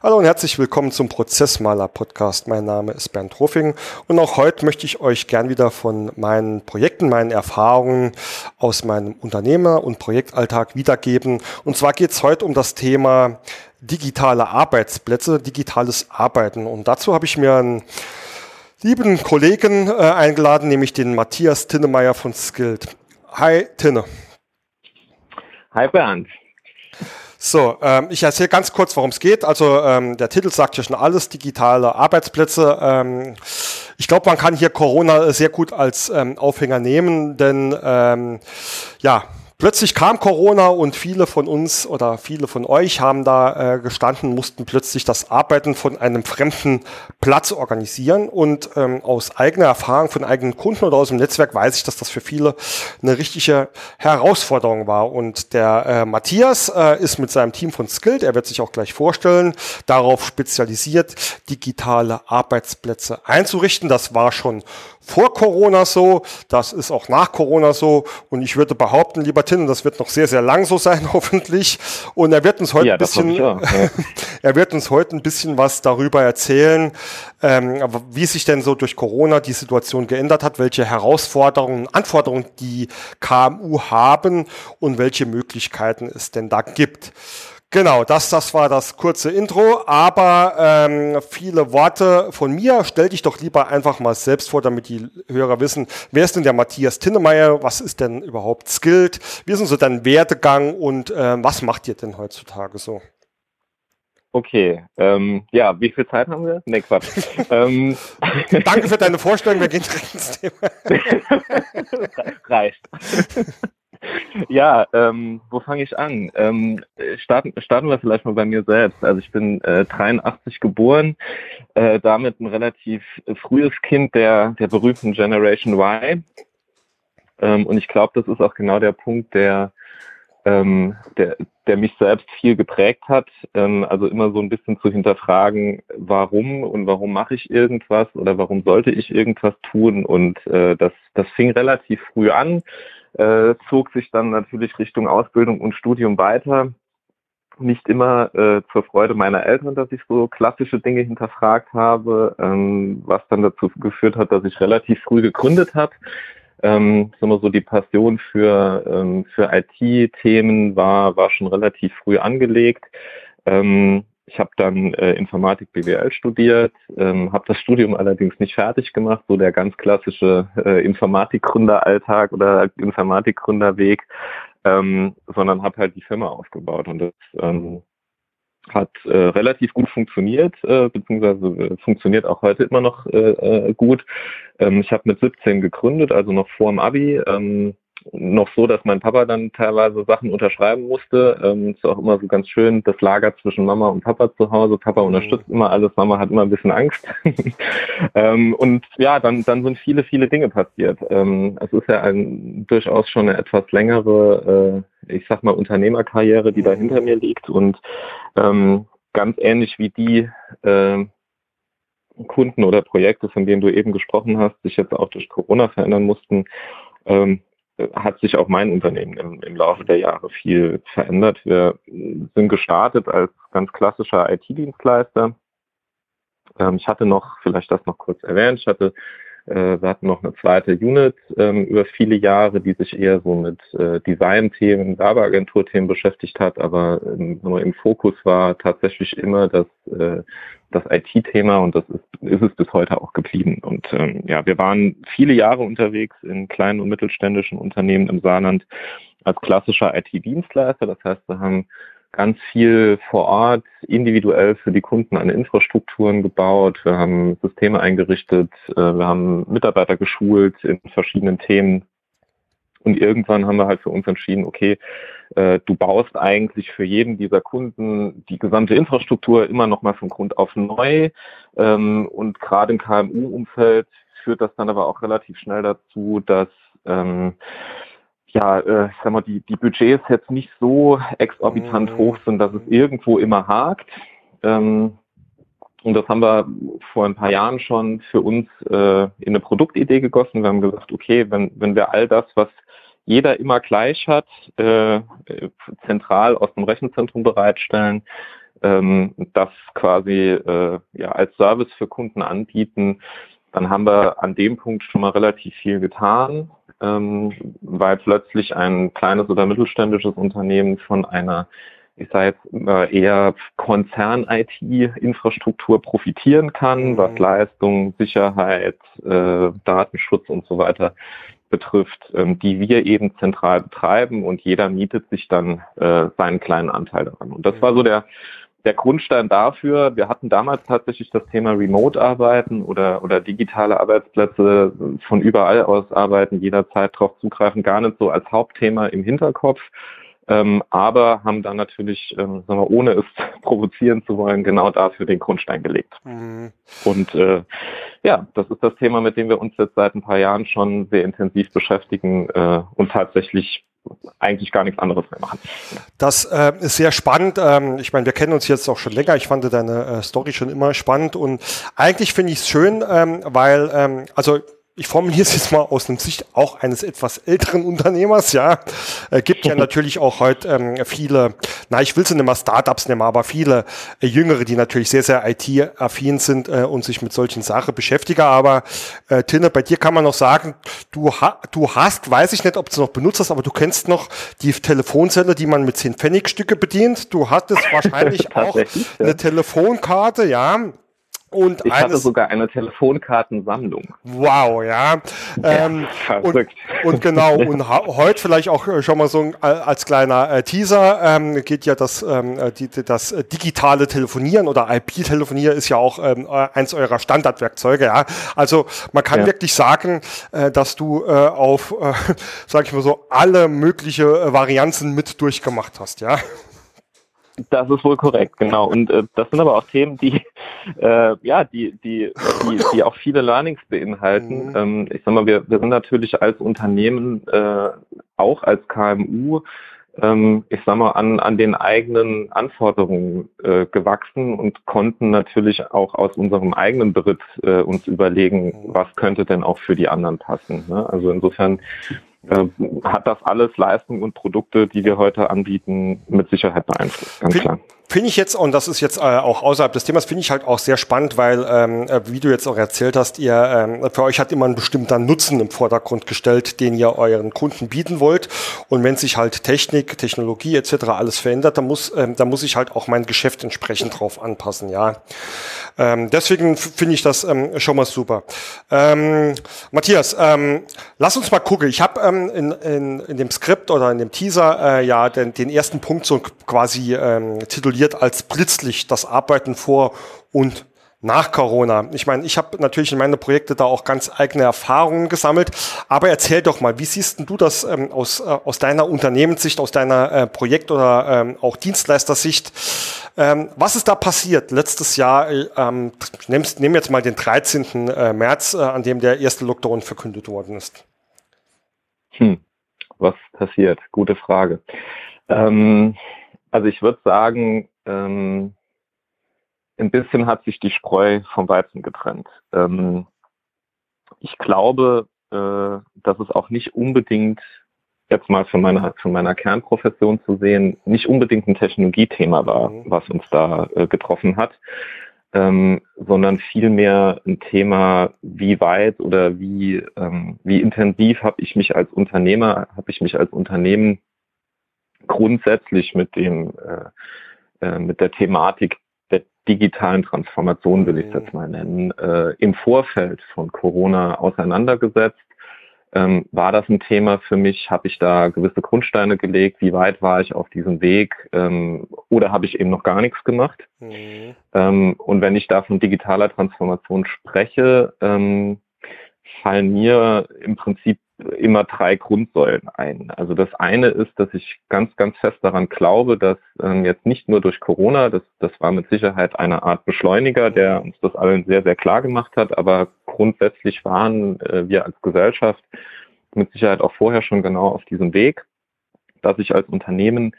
Hallo und herzlich willkommen zum Prozessmaler Podcast. Mein Name ist Bernd Ruffing und auch heute möchte ich euch gern wieder von meinen Projekten, meinen Erfahrungen aus meinem Unternehmer- und Projektalltag wiedergeben. Und zwar geht es heute um das Thema digitale Arbeitsplätze, digitales Arbeiten. Und dazu habe ich mir einen lieben Kollegen äh, eingeladen, nämlich den Matthias Tinnemeyer von Skilled. Hi Tinne. Hi Bernd. So, ähm, ich erzähle ganz kurz, worum es geht. Also ähm, der Titel sagt ja schon alles, digitale Arbeitsplätze. Ähm, ich glaube, man kann hier Corona sehr gut als ähm, Aufhänger nehmen, denn ähm, ja, Plötzlich kam Corona und viele von uns oder viele von euch haben da äh, gestanden, mussten plötzlich das Arbeiten von einem fremden Platz organisieren. Und ähm, aus eigener Erfahrung von eigenen Kunden oder aus dem Netzwerk weiß ich, dass das für viele eine richtige Herausforderung war. Und der äh, Matthias äh, ist mit seinem Team von Skilled, er wird sich auch gleich vorstellen, darauf spezialisiert, digitale Arbeitsplätze einzurichten. Das war schon vor Corona so, das ist auch nach Corona so und ich würde behaupten, lieber Tim, das wird noch sehr, sehr lang so sein, hoffentlich. Und er wird uns heute ja, ein bisschen, ja. er wird uns heute ein bisschen was darüber erzählen, ähm, wie sich denn so durch Corona die Situation geändert hat, welche Herausforderungen, Anforderungen die KMU haben und welche Möglichkeiten es denn da gibt. Genau, das, das war das kurze Intro, aber ähm, viele Worte von mir. Stell dich doch lieber einfach mal selbst vor, damit die Hörer wissen, wer ist denn der Matthias Tinnemeyer, was ist denn überhaupt Skilled, wie ist denn so dein Werdegang und äh, was macht ihr denn heutzutage so? Okay, ähm, ja, wie viel Zeit haben wir? Nee, Quatsch. ähm. Danke für deine Vorstellung, wir gehen direkt ins Thema. Reicht. Ja, ähm, wo fange ich an? Ähm, starten, starten wir vielleicht mal bei mir selbst. Also ich bin äh, 83 geboren, äh, damit ein relativ frühes Kind der, der berühmten Generation Y. Ähm, und ich glaube, das ist auch genau der Punkt, der, ähm, der, der mich selbst viel geprägt hat. Ähm, also immer so ein bisschen zu hinterfragen, warum und warum mache ich irgendwas oder warum sollte ich irgendwas tun. Und äh, das, das fing relativ früh an äh, zog sich dann natürlich Richtung Ausbildung und Studium weiter. Nicht immer äh, zur Freude meiner Eltern, dass ich so klassische Dinge hinterfragt habe, ähm, was dann dazu geführt hat, dass ich relativ früh gegründet habe. Ähm, sagen so die Passion für, ähm, für IT-Themen war, war schon relativ früh angelegt. Ähm, ich habe dann äh, Informatik BWL studiert, ähm, habe das Studium allerdings nicht fertig gemacht, so der ganz klassische äh, Informatikgründeralltag oder Informatikgründerweg, ähm, sondern habe halt die Firma aufgebaut und das ähm, hat äh, relativ gut funktioniert, äh, beziehungsweise äh, funktioniert auch heute immer noch äh, äh, gut. Ähm, ich habe mit 17 gegründet, also noch vor dem Abi. Ähm, noch so, dass mein Papa dann teilweise Sachen unterschreiben musste. Ähm, ist auch immer so ganz schön, das Lager zwischen Mama und Papa zu Hause. Papa mhm. unterstützt immer alles, Mama hat immer ein bisschen Angst. ähm, und ja, dann, dann sind viele, viele Dinge passiert. Ähm, es ist ja ein, durchaus schon eine etwas längere, äh, ich sag mal, Unternehmerkarriere, die da mhm. hinter mir liegt. Und ähm, ganz ähnlich wie die äh, Kunden oder Projekte, von denen du eben gesprochen hast, sich jetzt auch durch Corona verändern mussten, ähm, hat sich auch mein Unternehmen im, im, Laufe der Jahre viel verändert. Wir sind gestartet als ganz klassischer IT-Dienstleister. Ähm, ich hatte noch, vielleicht das noch kurz erwähnt, ich hatte, äh, wir hatten noch eine zweite Unit ähm, über viele Jahre, die sich eher so mit äh, Design-Themen, Werbeagentur-Themen beschäftigt hat, aber ähm, im Fokus war tatsächlich immer das äh, das IT-Thema und das ist, ist es bis heute auch geblieben. Und ähm, ja, wir waren viele Jahre unterwegs in kleinen und mittelständischen Unternehmen im Saarland als klassischer IT-Dienstleister. Das heißt, wir haben ganz viel vor Ort individuell für die Kunden eine Infrastrukturen gebaut. Wir haben Systeme eingerichtet. Äh, wir haben Mitarbeiter geschult in verschiedenen Themen und irgendwann haben wir halt für uns entschieden, okay, äh, du baust eigentlich für jeden dieser Kunden die gesamte Infrastruktur immer noch mal von Grund auf neu. Ähm, und gerade im KMU-Umfeld führt das dann aber auch relativ schnell dazu, dass ähm, ja, äh, ich sag mal, die, die Budgets jetzt nicht so exorbitant mhm. hoch sind, dass es irgendwo immer hakt. Ähm, und das haben wir vor ein paar Jahren schon für uns äh, in eine Produktidee gegossen. Wir haben gesagt, okay, wenn, wenn wir all das, was jeder immer gleich hat, äh, zentral aus dem Rechenzentrum bereitstellen, ähm, das quasi äh, ja, als Service für Kunden anbieten, dann haben wir an dem Punkt schon mal relativ viel getan, ähm, weil plötzlich ein kleines oder mittelständisches Unternehmen von einer ich sage jetzt eher Konzern-IT-Infrastruktur profitieren kann, mhm. was Leistung, Sicherheit, äh, Datenschutz und so weiter betrifft, ähm, die wir eben zentral betreiben und jeder mietet sich dann äh, seinen kleinen Anteil daran. Und das war so der der Grundstein dafür, wir hatten damals tatsächlich das Thema Remote-Arbeiten oder, oder digitale Arbeitsplätze von überall aus arbeiten, jederzeit darauf zugreifen, gar nicht so als Hauptthema im Hinterkopf, ähm, aber haben dann natürlich, ähm, sagen wir, ohne es provozieren zu wollen, genau dafür den Grundstein gelegt. Mhm. Und äh, ja, das ist das Thema, mit dem wir uns jetzt seit ein paar Jahren schon sehr intensiv beschäftigen äh, und tatsächlich eigentlich gar nichts anderes mehr machen. Das äh, ist sehr spannend. Ähm, ich meine, wir kennen uns jetzt auch schon länger. Ich fand deine äh, Story schon immer spannend und eigentlich finde ich es schön, ähm, weil, ähm, also ich formuliere es jetzt mal aus dem Sicht auch eines etwas älteren Unternehmers, ja. Äh, gibt ja natürlich auch heute ähm, viele, na, ich will sie nicht mal Startups nehmen, aber viele äh, Jüngere, die natürlich sehr, sehr IT-affin sind äh, und sich mit solchen Sachen beschäftigen. Aber äh, Tinne, bei dir kann man noch sagen, du, ha du hast, weiß ich nicht, ob du es noch benutzt hast, aber du kennst noch die Telefonzelle, die man mit 10 Pfennigstücke bedient. Du hattest wahrscheinlich auch eine Telefonkarte, ja und ich hatte sogar eine Telefonkartensammlung. Wow, ja. Ähm, ja und, und, genau, und heute vielleicht auch äh, schon mal so äh, als kleiner äh, Teaser, ähm, geht ja das, ähm, äh, die, das digitale Telefonieren oder IP-Telefonieren ist ja auch ähm, eins eurer Standardwerkzeuge, ja. Also man kann ja. wirklich sagen, äh, dass du äh, auf, äh, sag ich mal so, alle mögliche Varianten mit durchgemacht hast, ja. Das ist wohl korrekt, genau. Und äh, das sind aber auch Themen, die äh, ja, die, die, die, die auch viele Learnings beinhalten. Mhm. Ähm, ich sag mal, wir, wir sind natürlich als Unternehmen, äh, auch als KMU, ähm, ich sag mal, an, an den eigenen Anforderungen äh, gewachsen und konnten natürlich auch aus unserem eigenen Beritt äh, uns überlegen, mhm. was könnte denn auch für die anderen passen. Ne? Also insofern hat das alles Leistungen und Produkte, die wir heute anbieten, mit Sicherheit beeinflusst, ganz klar. Finde ich jetzt, und das ist jetzt äh, auch außerhalb des Themas, finde ich halt auch sehr spannend, weil, ähm, äh, wie du jetzt auch erzählt hast, ihr, ähm, für euch hat immer ein bestimmter Nutzen im Vordergrund gestellt, den ihr euren Kunden bieten wollt. Und wenn sich halt Technik, Technologie etc. alles verändert, dann muss, ähm, dann muss ich halt auch mein Geschäft entsprechend drauf anpassen, ja. Ähm, deswegen finde ich das ähm, schon mal super. Ähm, Matthias, ähm, lass uns mal gucken. Ich habe ähm, in, in, in dem Skript oder in dem Teaser äh, ja den, den ersten Punkt so quasi ähm, tituliert formuliert als Blitzlicht das Arbeiten vor und nach Corona. Ich meine, ich habe natürlich in meine Projekte da auch ganz eigene Erfahrungen gesammelt, aber erzähl doch mal, wie siehst du das ähm, aus, äh, aus deiner Unternehmenssicht, aus deiner äh, Projekt- oder ähm, auch Dienstleistersicht? Ähm, was ist da passiert letztes Jahr? Ähm, Nehmen nehm jetzt mal den 13. Äh, März, äh, an dem der erste Lockdown verkündet worden ist. Hm. Was passiert? Gute Frage. Ähm, also ich würde sagen, ähm, ein bisschen hat sich die Spreu vom Weizen getrennt. Ähm, ich glaube, äh, dass es auch nicht unbedingt, jetzt mal von meiner, von meiner Kernprofession zu sehen, nicht unbedingt ein Technologiethema war, mhm. was uns da äh, getroffen hat, ähm, sondern vielmehr ein Thema, wie weit oder wie, ähm, wie intensiv habe ich mich als Unternehmer, habe ich mich als Unternehmen grundsätzlich mit dem, äh, äh, mit der Thematik der digitalen Transformation, will ich es jetzt mal nennen, äh, im Vorfeld von Corona auseinandergesetzt. Ähm, war das ein Thema für mich? Habe ich da gewisse Grundsteine gelegt? Wie weit war ich auf diesem Weg? Ähm, oder habe ich eben noch gar nichts gemacht? Mhm. Ähm, und wenn ich da von digitaler Transformation spreche, ähm, fallen mir im Prinzip immer drei Grundsäulen ein. Also das eine ist, dass ich ganz, ganz fest daran glaube, dass ähm, jetzt nicht nur durch Corona, das, das war mit Sicherheit eine Art Beschleuniger, der uns das allen sehr, sehr klar gemacht hat, aber grundsätzlich waren äh, wir als Gesellschaft mit Sicherheit auch vorher schon genau auf diesem Weg, dass ich als Unternehmen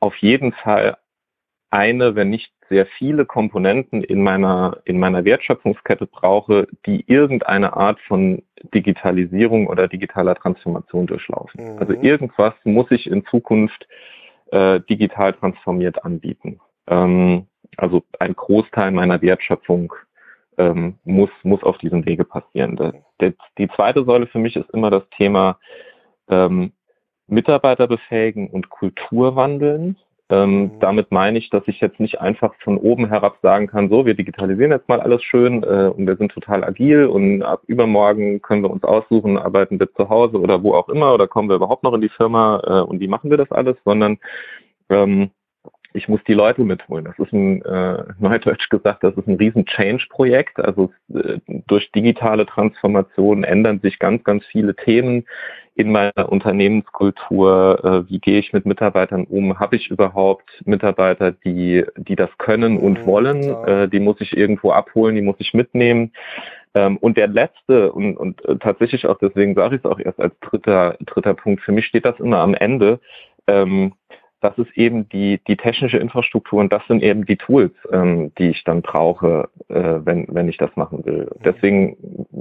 auf jeden Fall eine, wenn nicht sehr viele Komponenten in meiner, in meiner Wertschöpfungskette brauche, die irgendeine Art von Digitalisierung oder digitaler Transformation durchlaufen. Mhm. Also irgendwas muss ich in Zukunft äh, digital transformiert anbieten. Ähm, also ein Großteil meiner Wertschöpfung ähm, muss, muss auf diesem Wege passieren. Das, die zweite Säule für mich ist immer das Thema ähm, Mitarbeiter befähigen und Kultur wandeln. Ähm, mhm. Damit meine ich, dass ich jetzt nicht einfach von oben herab sagen kann, so, wir digitalisieren jetzt mal alles schön äh, und wir sind total agil und ab übermorgen können wir uns aussuchen, arbeiten wir zu Hause oder wo auch immer oder kommen wir überhaupt noch in die Firma äh, und wie machen wir das alles, sondern ähm, ich muss die Leute mitholen. Das ist ein, äh, neudeutsch gesagt, das ist ein riesen Change-Projekt. Also äh, durch digitale Transformation ändern sich ganz, ganz viele Themen in meiner Unternehmenskultur. Äh, wie gehe ich mit Mitarbeitern um? Habe ich überhaupt Mitarbeiter, die, die das können und mhm, wollen? Äh, die muss ich irgendwo abholen, die muss ich mitnehmen. Ähm, und der letzte und, und äh, tatsächlich auch deswegen sage ich es auch erst als dritter, dritter Punkt. Für mich steht das immer am Ende. Ähm, das ist eben die, die technische Infrastruktur und das sind eben die Tools, ähm, die ich dann brauche, äh, wenn, wenn ich das machen will. Deswegen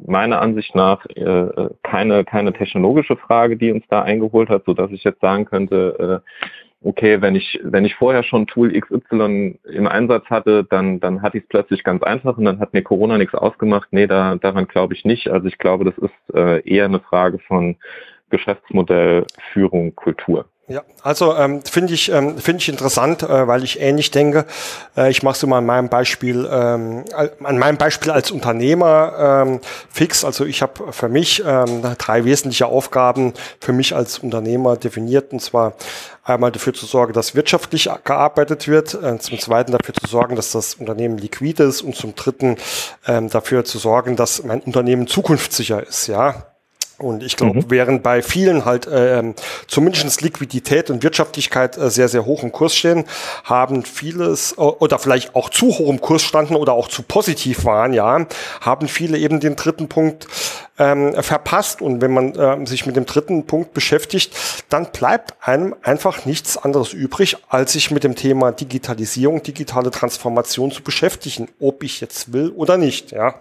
meiner Ansicht nach äh, keine, keine technologische Frage, die uns da eingeholt hat, so dass ich jetzt sagen könnte, äh, okay, wenn ich, wenn ich vorher schon Tool XY im Einsatz hatte, dann, dann hatte ich es plötzlich ganz einfach und dann hat mir Corona nichts ausgemacht. Nee, da, daran glaube ich nicht. Also ich glaube, das ist äh, eher eine Frage von Geschäftsmodell, Führung, Kultur. Ja, also ähm, finde ich ähm, finde ich interessant, äh, weil ich ähnlich denke. Äh, ich mache es mal an meinem Beispiel ähm, an meinem Beispiel als Unternehmer ähm, fix. Also ich habe für mich ähm, drei wesentliche Aufgaben für mich als Unternehmer definiert und zwar einmal dafür zu sorgen, dass wirtschaftlich gearbeitet wird, äh, zum zweiten dafür zu sorgen, dass das Unternehmen liquide ist und zum dritten ähm, dafür zu sorgen, dass mein Unternehmen zukunftssicher ist. Ja, und ich glaube, mhm. während bei vielen halt äh, zumindest Liquidität und Wirtschaftlichkeit äh, sehr, sehr hoch im Kurs stehen, haben vieles oder vielleicht auch zu hoch im Kurs standen oder auch zu positiv waren, ja, haben viele eben den dritten Punkt ähm, verpasst. Und wenn man äh, sich mit dem dritten Punkt beschäftigt, dann bleibt einem einfach nichts anderes übrig, als sich mit dem Thema Digitalisierung, digitale Transformation zu beschäftigen, ob ich jetzt will oder nicht, ja.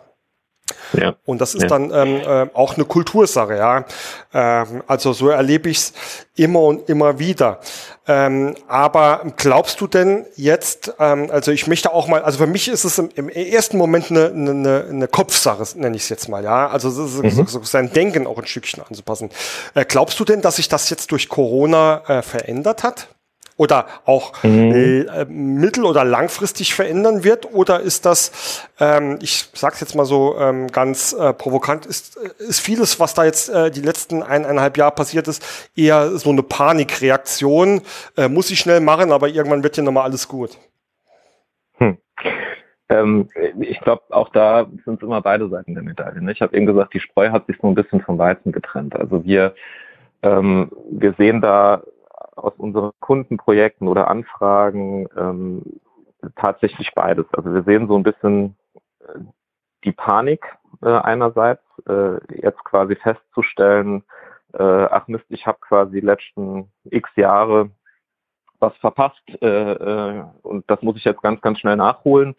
Ja. Und das ist ja. dann ähm, äh, auch eine Kultursache, ja. Ähm, also so erlebe ich es immer und immer wieder. Ähm, aber glaubst du denn jetzt, ähm, also ich möchte auch mal, also für mich ist es im, im ersten Moment eine, eine, eine Kopfsache, nenne ich es jetzt mal, ja. Also so, mhm. so, so sein Denken auch ein Stückchen anzupassen. Äh, glaubst du denn, dass sich das jetzt durch Corona äh, verändert hat? Oder auch mhm. äh, mittel- oder langfristig verändern wird? Oder ist das, ähm, ich sage jetzt mal so ähm, ganz äh, provokant, ist, äh, ist vieles, was da jetzt äh, die letzten eineinhalb Jahre passiert ist, eher so eine Panikreaktion? Äh, muss ich schnell machen, aber irgendwann wird ja nochmal alles gut. Hm. Ähm, ich glaube, auch da sind es immer beide Seiten der Medaille. Ne? Ich habe eben gesagt, die Spreu hat sich so ein bisschen vom Weizen getrennt. Also wir, ähm, wir sehen da aus unseren Kundenprojekten oder Anfragen ähm, tatsächlich beides. Also wir sehen so ein bisschen äh, die Panik äh, einerseits, äh, jetzt quasi festzustellen, äh, ach Mist, ich habe quasi die letzten x Jahre was verpasst äh, äh, und das muss ich jetzt ganz, ganz schnell nachholen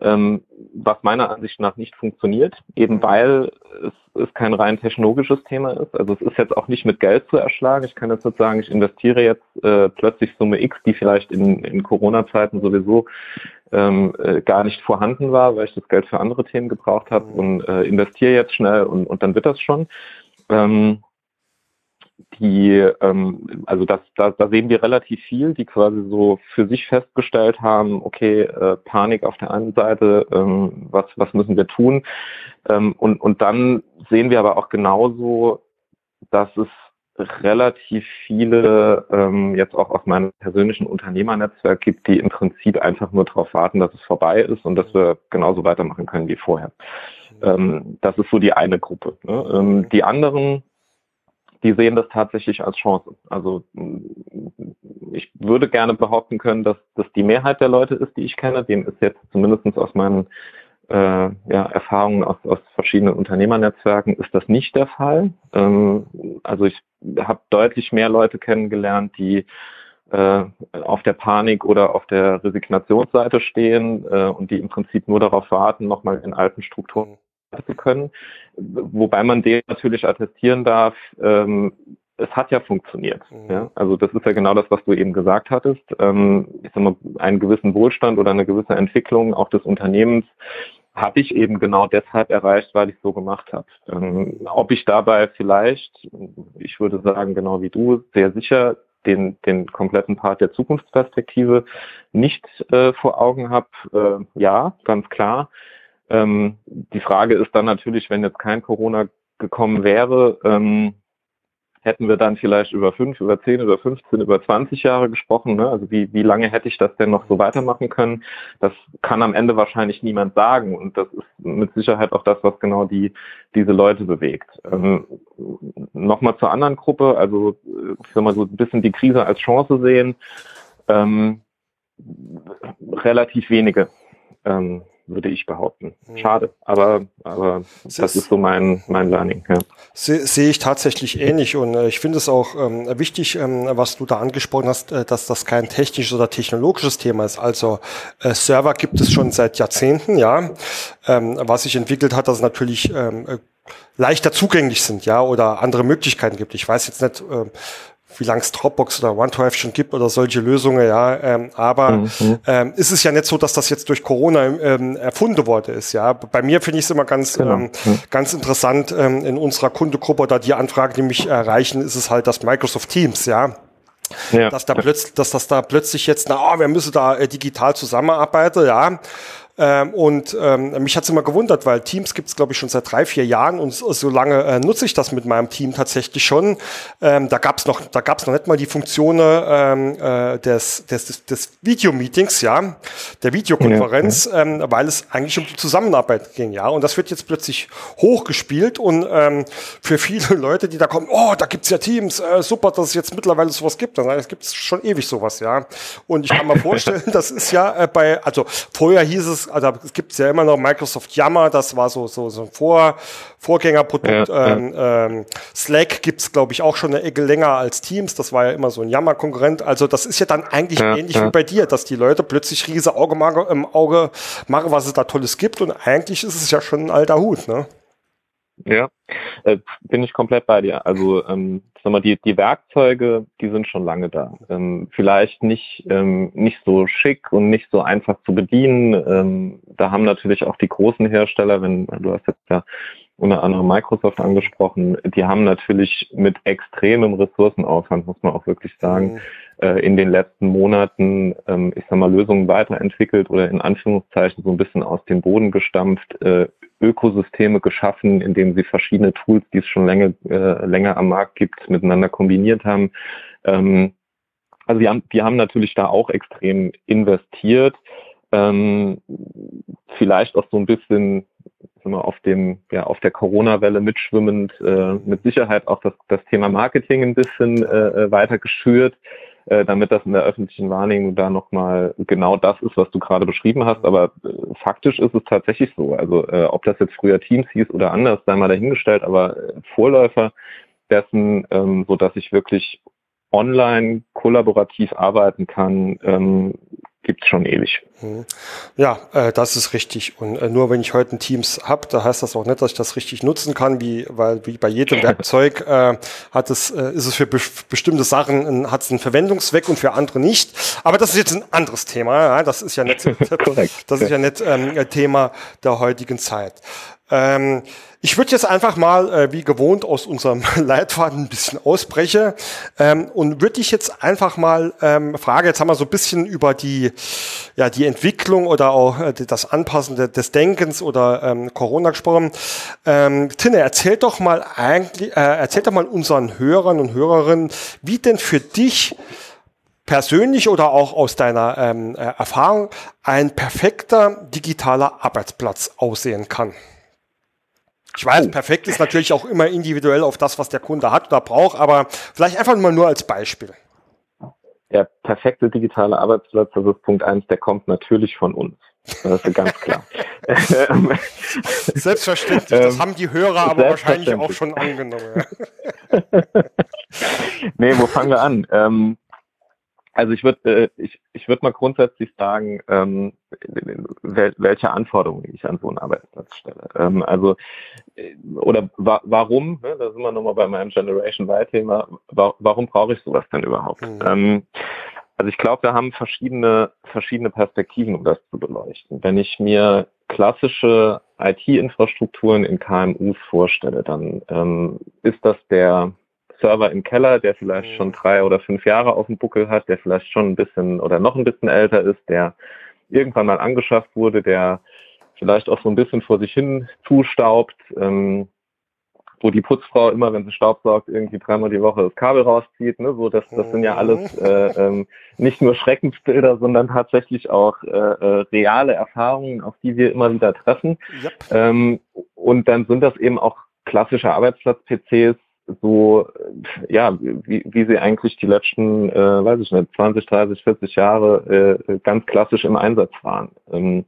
ähm, was meiner Ansicht nach nicht funktioniert, eben weil es, es kein rein technologisches Thema ist. Also es ist jetzt auch nicht mit Geld zu erschlagen. Ich kann jetzt nicht sagen, ich investiere jetzt äh, plötzlich Summe X, die vielleicht in, in Corona-Zeiten sowieso ähm, äh, gar nicht vorhanden war, weil ich das Geld für andere Themen gebraucht habe und äh, investiere jetzt schnell und, und dann wird das schon. Ähm, die, ähm, also das, da, da sehen wir relativ viel, die quasi so für sich festgestellt haben, okay, äh, Panik auf der einen Seite, ähm, was, was müssen wir tun? Ähm, und, und dann sehen wir aber auch genauso, dass es relativ viele ähm, jetzt auch aus meinem persönlichen Unternehmernetzwerk gibt, die im Prinzip einfach nur darauf warten, dass es vorbei ist und dass wir genauso weitermachen können wie vorher. Ähm, das ist so die eine Gruppe. Ne? Ähm, die anderen die sehen das tatsächlich als Chance. Also ich würde gerne behaupten können, dass das die Mehrheit der Leute ist, die ich kenne. Dem ist jetzt zumindest aus meinen äh, ja, Erfahrungen aus, aus verschiedenen Unternehmernetzwerken ist das nicht der Fall. Ähm, also ich habe deutlich mehr Leute kennengelernt, die äh, auf der Panik oder auf der Resignationsseite stehen äh, und die im Prinzip nur darauf warten, nochmal in alten Strukturen zu können. Wobei man dem natürlich attestieren darf, ähm, es hat ja funktioniert. Mhm. Ja? Also das ist ja genau das, was du eben gesagt hattest. Ähm, ich sag mal, einen gewissen Wohlstand oder eine gewisse Entwicklung auch des Unternehmens habe ich eben genau deshalb erreicht, weil ich so gemacht habe. Ähm, ob ich dabei vielleicht, ich würde sagen, genau wie du, sehr sicher den, den kompletten Part der Zukunftsperspektive nicht äh, vor Augen habe, äh, ja, ganz klar. Ähm, die Frage ist dann natürlich, wenn jetzt kein Corona gekommen wäre, ähm, hätten wir dann vielleicht über fünf, über zehn, über 15, über 20 Jahre gesprochen. Ne? Also wie, wie lange hätte ich das denn noch so weitermachen können? Das kann am Ende wahrscheinlich niemand sagen. Und das ist mit Sicherheit auch das, was genau die, diese Leute bewegt. Ähm, Nochmal zur anderen Gruppe, also ich sag mal so ein bisschen die Krise als Chance sehen. Ähm, relativ wenige. Ähm, würde ich behaupten. Hm. Schade, aber, aber das, das ist so mein, mein Learning. Ja. Sehe seh ich tatsächlich ähnlich und äh, ich finde es auch ähm, wichtig, ähm, was du da angesprochen hast, äh, dass das kein technisches oder technologisches Thema ist. Also äh, Server gibt es schon seit Jahrzehnten, ja. Ähm, was sich entwickelt hat, dass es natürlich ähm, äh, leichter zugänglich sind, ja, oder andere Möglichkeiten gibt. Ich weiß jetzt nicht, äh, wie lange es Dropbox oder OneDrive schon gibt oder solche Lösungen, ja. Ähm, aber mhm. ähm, ist es ja nicht so, dass das jetzt durch Corona ähm, erfunden worden ist, ja. Bei mir finde ich es immer ganz, genau. ähm, mhm. ganz interessant ähm, in unserer Kundegruppe oder die Anfragen, die mich erreichen, ist es halt das Microsoft Teams, ja. Ja. Dass da plötzlich, dass das da plötzlich jetzt, na, oh, wir müssen da äh, digital zusammenarbeiten, ja. Ähm, und ähm, mich hat's immer gewundert, weil Teams gibt's glaube ich, schon seit drei, vier Jahren und so, so lange äh, nutze ich das mit meinem Team tatsächlich schon. Ähm, da gab's noch, da gab's noch nicht mal die Funktion ähm, äh, des, des, des, des Videomeetings, ja, der Videokonferenz, ja, ja. Ähm, weil es eigentlich um die Zusammenarbeit ging, ja. Und das wird jetzt plötzlich hochgespielt und ähm, für viele Leute, die da kommen, oh, da gibt's ja Teams, äh, super, dass es jetzt mittlerweile sowas gibt. Dann es gibt's schon ewig sowas, ja. Und ich kann mir vorstellen, das ist ja äh, bei, also vorher hieß es also es gibt ja immer noch Microsoft Yammer, das war so, so, so ein Vor, Vorgängerprodukt. Ja, ähm, ja. Ähm, Slack gibt's glaube ich, auch schon eine Ecke länger als Teams. Das war ja immer so ein Yammer-Konkurrent. Also das ist ja dann eigentlich ja, ähnlich wie bei dir, dass die Leute plötzlich riese Auge im Auge machen, was es da Tolles gibt. Und eigentlich ist es ja schon ein alter Hut, ne? Ja, äh, bin ich komplett bei dir. Also ähm, sag mal, die, die Werkzeuge, die sind schon lange da. Ähm, vielleicht nicht, ähm, nicht so schick und nicht so einfach zu bedienen. Ähm, da haben natürlich auch die großen Hersteller, wenn du hast jetzt ja unter anderem Microsoft angesprochen, die haben natürlich mit extremem Ressourcenaufwand, muss man auch wirklich sagen, mhm. äh, in den letzten Monaten, ähm, ich sag mal, Lösungen weiterentwickelt oder in Anführungszeichen so ein bisschen aus dem Boden gestampft, äh, Ökosysteme geschaffen, in denen sie verschiedene Tools, die es schon länger, äh, länger am Markt gibt, miteinander kombiniert haben. Ähm, also die haben, die haben natürlich da auch extrem investiert. Ähm, vielleicht auch so ein bisschen auf dem, ja, auf der Corona-Welle mitschwimmend, äh, mit Sicherheit auch das, das Thema Marketing ein bisschen äh, äh weiter geschürt. Äh, damit das in der öffentlichen Wahrnehmung da nochmal genau das ist, was du gerade beschrieben hast. Aber äh, faktisch ist es tatsächlich so. Also äh, ob das jetzt früher Teams hieß oder anders, sei mal dahingestellt, aber äh, Vorläufer dessen, ähm, so dass ich wirklich online kollaborativ arbeiten kann, ähm, gibt es schon ewig. Mhm. Ja, äh, das ist richtig. Und äh, nur wenn ich heute ein Teams habe, da heißt das auch nicht, dass ich das richtig nutzen kann, wie, weil wie bei jedem Werkzeug äh, hat es, äh, ist es für be bestimmte Sachen hat es einen Verwendungszweck und für andere nicht. Aber das ist jetzt ein anderes Thema. Ja? Das ist ja nicht, das ist ja nicht ähm, Thema der heutigen Zeit. Ähm, ich würde jetzt einfach mal, äh, wie gewohnt, aus unserem Leitfaden ein bisschen ausbrechen ähm, und würde ich jetzt einfach mal ähm, fragen, jetzt haben wir so ein bisschen über die, ja, die Entwicklung oder auch äh, das Anpassen de, des Denkens oder ähm, Corona gesprochen. Ähm, Tinne, erzähl doch mal eigentlich, äh, erzähl doch mal unseren Hörern und Hörerinnen, wie denn für dich persönlich oder auch aus deiner ähm, äh, Erfahrung ein perfekter digitaler Arbeitsplatz aussehen kann. Ich weiß, perfekt ist natürlich auch immer individuell auf das, was der Kunde hat oder braucht, aber vielleicht einfach mal nur als Beispiel. Der perfekte digitale Arbeitsplatz, das ist Punkt eins, der kommt natürlich von uns. Das ist ganz klar. Selbstverständlich, das ähm, haben die Hörer aber wahrscheinlich auch schon angenommen. nee, wo fangen wir an? Ähm, also ich würde äh, ich, ich würde mal grundsätzlich sagen, ähm, wel, welche Anforderungen ich an so einen Arbeitsplatz stelle. Ähm, also oder wa warum, ne, da sind wir nochmal bei meinem Generation Y-Thema, wa warum brauche ich sowas denn überhaupt? Mhm. Ähm, also ich glaube, wir haben verschiedene, verschiedene Perspektiven, um das zu beleuchten. Wenn ich mir klassische IT-Infrastrukturen in KMUs vorstelle, dann ähm, ist das der Server im Keller, der vielleicht mhm. schon drei oder fünf Jahre auf dem Buckel hat, der vielleicht schon ein bisschen oder noch ein bisschen älter ist, der irgendwann mal angeschafft wurde, der vielleicht auch so ein bisschen vor sich hin zustaubt, ähm, wo die Putzfrau immer, wenn sie Staub saugt, irgendwie dreimal die Woche das Kabel rauszieht. Ne? So, das, das sind ja mhm. alles äh, ähm, nicht nur Schreckensbilder, sondern tatsächlich auch äh, äh, reale Erfahrungen, auf die wir immer wieder treffen. Yep. Ähm, und dann sind das eben auch klassische Arbeitsplatz-PCs, so, ja, wie, wie sie eigentlich die letzten, äh, weiß ich nicht, 20, 30, 40 Jahre äh, ganz klassisch im Einsatz waren. Ähm,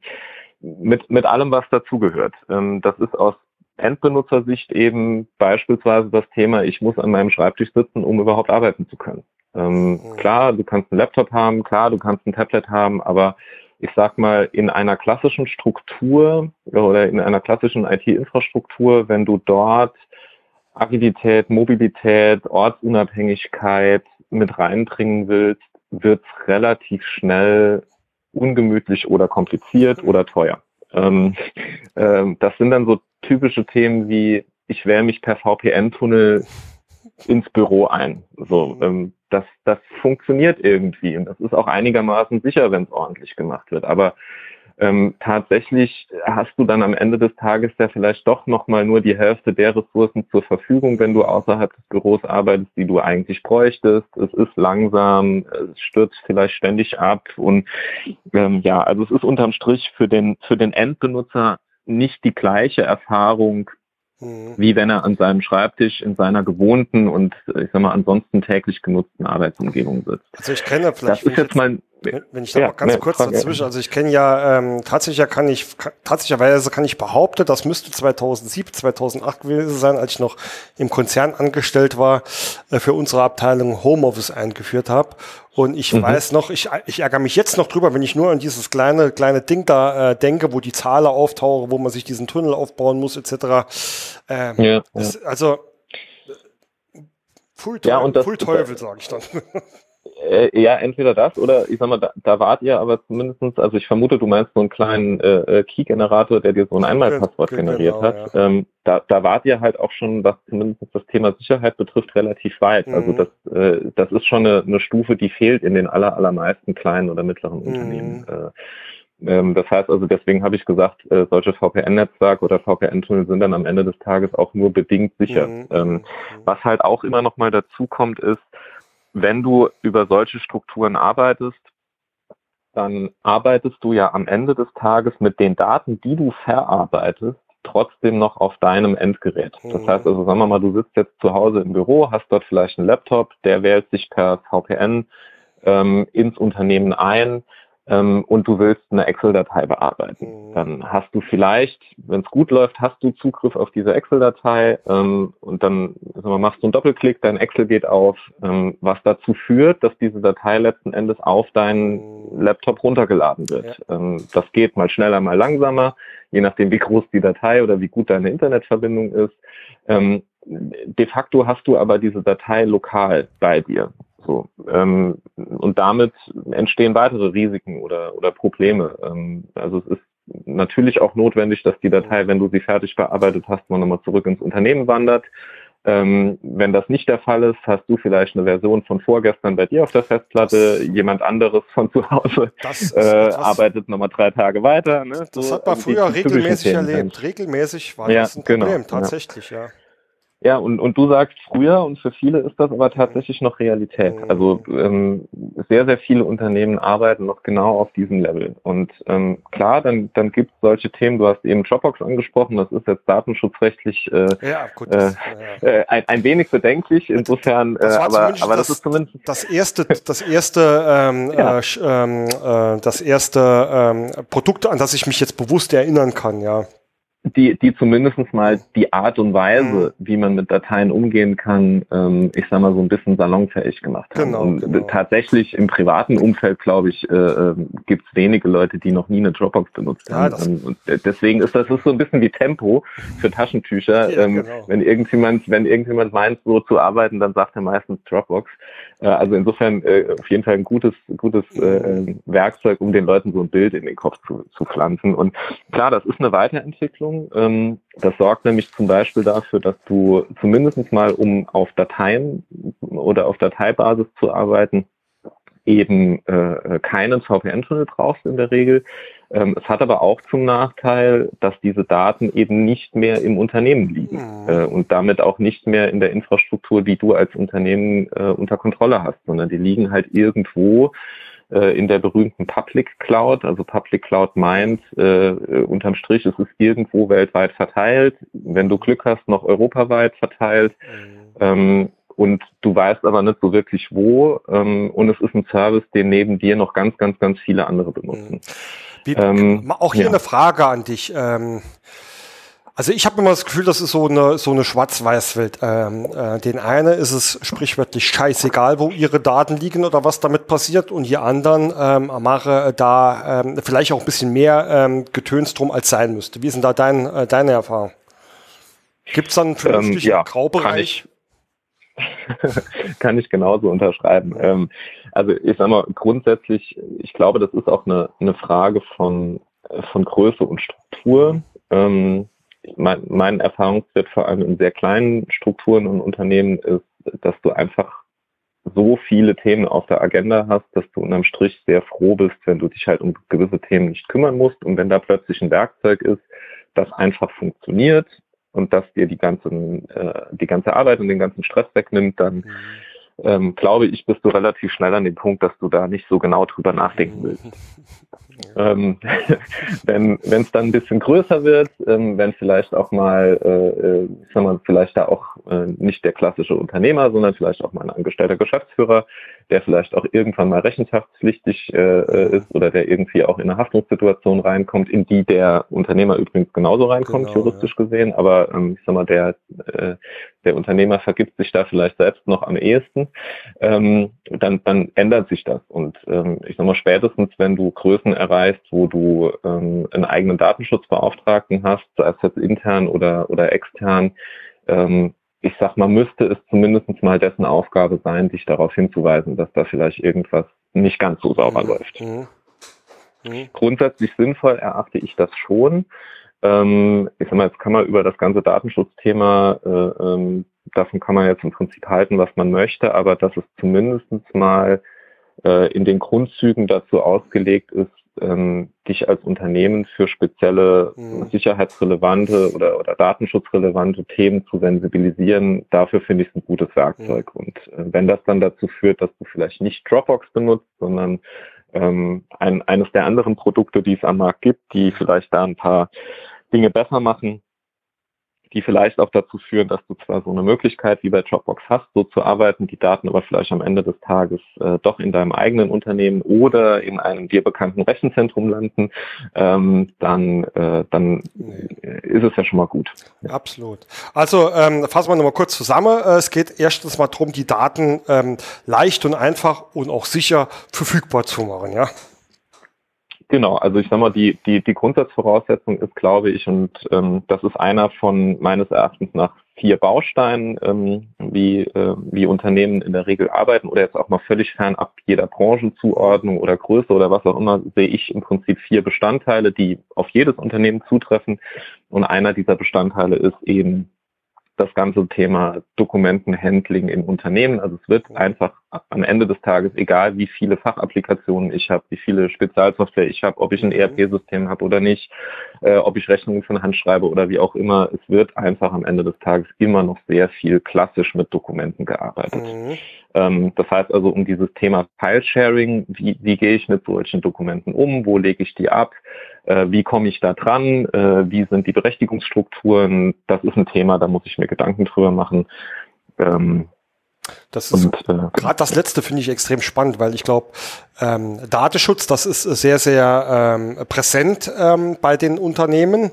mit, mit allem, was dazugehört. Ähm, das ist aus Endbenutzersicht eben beispielsweise das Thema, ich muss an meinem Schreibtisch sitzen, um überhaupt arbeiten zu können. Ähm, mhm. Klar, du kannst einen Laptop haben, klar, du kannst ein Tablet haben, aber ich sag mal, in einer klassischen Struktur oder in einer klassischen IT-Infrastruktur, wenn du dort Agilität, Mobilität, Ortsunabhängigkeit mit reinbringen willst, wird es relativ schnell ungemütlich oder kompliziert oder teuer. Ähm, ähm, das sind dann so typische Themen wie, ich wähle mich per VPN-Tunnel ins Büro ein. So, ähm, das, das funktioniert irgendwie und das ist auch einigermaßen sicher, wenn es ordentlich gemacht wird. Aber ähm, tatsächlich hast du dann am Ende des Tages ja vielleicht doch nochmal nur die Hälfte der Ressourcen zur Verfügung, wenn du außerhalb des Büros arbeitest, die du eigentlich bräuchtest. Es ist langsam, es stürzt vielleicht ständig ab und ähm, ja, also es ist unterm Strich für den, für den Endbenutzer nicht die gleiche Erfahrung, mhm. wie wenn er an seinem Schreibtisch in seiner gewohnten und ich sag mal ansonsten täglich genutzten Arbeitsumgebung sitzt. Also ich kenne vielleicht. Das ist jetzt mal wenn ich da ja, mal ganz ne, kurz Frage, dazwischen, also ich kenne ja, ähm, tatsächlich kann ich, tatsächlicherweise kann ich behaupten, das müsste 2007, 2008 gewesen sein, als ich noch im Konzern angestellt war, äh, für unsere Abteilung Homeoffice eingeführt habe. Und ich mhm. weiß noch, ich, ich ärgere mich jetzt noch drüber, wenn ich nur an dieses kleine, kleine Ding da äh, denke, wo die Zahlen auftauchen, wo man sich diesen Tunnel aufbauen muss, etc. Ähm, ja, ja. Also, Full Teufel, ja, und das, Full Teufel sage ich dann. Äh, ja, entweder das oder ich sag mal, da, da wart ihr aber zumindestens, also ich vermute, du meinst so einen kleinen äh, äh Key-Generator, der dir so ein Einmalpasswort genau, generiert hat. Ja. Ähm, da, da wart ihr halt auch schon, was zumindest das Thema Sicherheit betrifft, relativ weit. Mhm. Also das, äh, das ist schon eine, eine Stufe, die fehlt in den aller, allermeisten kleinen oder mittleren mhm. Unternehmen. Äh, ähm, das heißt also, deswegen habe ich gesagt, äh, solche VPN-Netzwerke oder VPN-Tunnel sind dann am Ende des Tages auch nur bedingt sicher. Mhm. Ähm, mhm. was halt auch immer noch mal dazu kommt, ist, wenn du über solche Strukturen arbeitest, dann arbeitest du ja am Ende des Tages mit den Daten, die du verarbeitest, trotzdem noch auf deinem Endgerät. Das heißt also, sagen wir mal, du sitzt jetzt zu Hause im Büro, hast dort vielleicht einen Laptop, der wählt sich per VPN ähm, ins Unternehmen ein, ähm, und du willst eine Excel-Datei bearbeiten. Mhm. Dann hast du vielleicht, wenn es gut läuft, hast du Zugriff auf diese Excel-Datei ähm, und dann wir, machst du einen Doppelklick, dein Excel geht auf, ähm, was dazu führt, dass diese Datei letzten Endes auf deinen mhm. Laptop runtergeladen wird. Ja. Ähm, das geht mal schneller, mal langsamer, je nachdem, wie groß die Datei oder wie gut deine Internetverbindung ist. Ähm, de facto hast du aber diese Datei lokal bei dir. So, ähm, und damit entstehen weitere Risiken oder, oder Probleme. Ähm, also es ist natürlich auch notwendig, dass die Datei, wenn du sie fertig bearbeitet hast, mal nochmal zurück ins Unternehmen wandert. Ähm, wenn das nicht der Fall ist, hast du vielleicht eine Version von vorgestern bei dir auf der Festplatte, das, jemand anderes von zu Hause das, äh, das, arbeitet nochmal drei Tage weiter. Ne? Das so, hat man früher regelmäßig erlebt. Regelmäßig war ja, das ein Problem, genau, tatsächlich, ja. ja. Ja, und, und du sagst früher und für viele ist das aber tatsächlich noch Realität. Mhm. Also ähm, sehr, sehr viele Unternehmen arbeiten noch genau auf diesem Level. Und ähm, klar, dann, dann gibt es solche Themen, du hast eben Dropbox angesprochen, das ist jetzt datenschutzrechtlich äh, ja, gut, das, äh, äh, ein, ein wenig bedenklich, insofern, äh, aber, aber das, das, ist zumindest... Das erste, das erste, ähm, ja. äh, ähm, äh, das erste ähm, Produkt, an das ich mich jetzt bewusst erinnern kann, ja. Die, die zumindest mal die Art und Weise, mhm. wie man mit Dateien umgehen kann, ähm, ich sag mal, so ein bisschen salonfähig gemacht haben. Genau, und genau. tatsächlich im privaten Umfeld, glaube ich, äh, äh, gibt es wenige Leute, die noch nie eine Dropbox benutzt ja, haben. Ähm, und deswegen ist das ist so ein bisschen wie Tempo für Taschentücher. Ja, ähm, genau. Wenn irgendjemand, wenn irgendjemand meint, so zu arbeiten, dann sagt er meistens Dropbox. Äh, also insofern äh, auf jeden Fall ein gutes, gutes äh, Werkzeug, um den Leuten so ein Bild in den Kopf zu, zu pflanzen. Und klar, das ist eine Weiterentwicklung. Ähm, das sorgt nämlich zum Beispiel dafür, dass du zumindest mal, um auf Dateien oder auf Dateibasis zu arbeiten, eben äh, keinen VPN-Tunnel brauchst in der Regel. Ähm, es hat aber auch zum Nachteil, dass diese Daten eben nicht mehr im Unternehmen liegen mhm. äh, und damit auch nicht mehr in der Infrastruktur, die du als Unternehmen äh, unter Kontrolle hast, sondern die liegen halt irgendwo äh, in der berühmten Public Cloud. Also Public Cloud meint, äh, unterm Strich ist es irgendwo weltweit verteilt, wenn du Glück hast, noch europaweit verteilt. Mhm. Ähm, und du weißt aber nicht so wirklich wo. Ähm, und es ist ein Service, den neben dir noch ganz, ganz, ganz viele andere benutzen. Wie, ähm, auch hier ja. eine Frage an dich. Ähm, also ich habe immer das Gefühl, das ist so eine so eine Schwarz-Weiß-Welt. Ähm, äh, den einen ist es sprichwörtlich scheißegal, wo ihre Daten liegen oder was damit passiert, und die anderen ähm, mache da ähm, vielleicht auch ein bisschen mehr ähm, Getöns drum als sein müsste. Wie ist denn da dein, äh, deine Erfahrung? Gibt es dann einen vernünftigen ähm, ja, Graubereich? kann ich genauso unterschreiben. Ähm, also ich sag mal, grundsätzlich, ich glaube, das ist auch eine, eine Frage von, von Größe und Struktur. Ähm, mein, mein Erfahrungswert vor allem in sehr kleinen Strukturen und Unternehmen ist, dass du einfach so viele Themen auf der Agenda hast, dass du unterm Strich sehr froh bist, wenn du dich halt um gewisse Themen nicht kümmern musst und wenn da plötzlich ein Werkzeug ist, das einfach funktioniert und das dir die ganze, äh, die ganze Arbeit und den ganzen Stress wegnimmt, dann mhm. Ähm, glaube ich, bist du relativ schnell an dem Punkt, dass du da nicht so genau drüber nachdenken willst. Ähm, wenn es dann ein bisschen größer wird, ähm, wenn vielleicht auch mal, äh, äh, sagen wir, vielleicht da auch äh, nicht der klassische Unternehmer, sondern vielleicht auch mal ein angestellter Geschäftsführer, der vielleicht auch irgendwann mal rechenschaftspflichtig äh, äh, ist oder der irgendwie auch in eine Haftungssituation reinkommt, in die der Unternehmer übrigens genauso reinkommt, genau, juristisch ja. gesehen, aber ähm, ich sag mal, der, äh, der Unternehmer vergibt sich da vielleicht selbst noch am ehesten, ähm, dann, dann ändert sich das. Und ähm, ich sag mal, spätestens, wenn du Größen erreichst, wo du ähm, einen eigenen Datenschutzbeauftragten hast, sei es jetzt intern oder, oder extern, ähm, ich sag mal, müsste es zumindest mal dessen Aufgabe sein, dich darauf hinzuweisen, dass da vielleicht irgendwas nicht ganz so sauber mhm. läuft. Mhm. Mhm. Grundsätzlich sinnvoll erachte ich das schon. Ähm, ich sag mal, jetzt kann man über das ganze Datenschutzthema, äh, ähm, davon kann man jetzt im Prinzip halten, was man möchte, aber dass es zumindest mal äh, in den Grundzügen dazu ausgelegt ist, ähm, dich als Unternehmen für spezielle mhm. sicherheitsrelevante oder, oder datenschutzrelevante Themen zu sensibilisieren, dafür finde ich es ein gutes Werkzeug. Mhm. Und äh, wenn das dann dazu führt, dass du vielleicht nicht Dropbox benutzt, sondern ähm, ein, eines der anderen Produkte, die es am Markt gibt, die vielleicht da ein paar Dinge besser machen, die vielleicht auch dazu führen, dass du zwar so eine Möglichkeit wie bei Dropbox hast, so zu arbeiten, die Daten aber vielleicht am Ende des Tages äh, doch in deinem eigenen Unternehmen oder in einem dir bekannten Rechenzentrum landen, ähm, dann, äh, dann ist es ja schon mal gut. Absolut. Also ähm, fassen wir nochmal kurz zusammen. Äh, es geht erstens mal darum, die Daten ähm, leicht und einfach und auch sicher verfügbar zu machen, ja. Genau, also ich sag mal, die, die, die Grundsatzvoraussetzung ist, glaube ich, und ähm, das ist einer von meines Erachtens nach vier Bausteinen, ähm, wie, äh, wie Unternehmen in der Regel arbeiten oder jetzt auch mal völlig fernab jeder Branchenzuordnung oder Größe oder was auch immer, sehe ich im Prinzip vier Bestandteile, die auf jedes Unternehmen zutreffen. Und einer dieser Bestandteile ist eben das ganze Thema Dokumentenhandling in Unternehmen. Also es wird einfach am Ende des Tages, egal wie viele Fachapplikationen ich habe, wie viele Spezialsoftware ich habe, ob ich ein mhm. ERP-System habe oder nicht, äh, ob ich Rechnungen von Hand schreibe oder wie auch immer, es wird einfach am Ende des Tages immer noch sehr viel klassisch mit Dokumenten gearbeitet. Mhm. Ähm, das heißt also um dieses Thema File-Sharing, wie, wie gehe ich mit solchen Dokumenten um, wo lege ich die ab, äh, wie komme ich da dran, äh, wie sind die Berechtigungsstrukturen, das ist ein Thema, da muss ich mir Gedanken drüber machen. Ähm, das ist äh, gerade das letzte finde ich extrem spannend, weil ich glaube, ähm, Datenschutz, das ist sehr, sehr ähm, präsent ähm, bei den Unternehmen.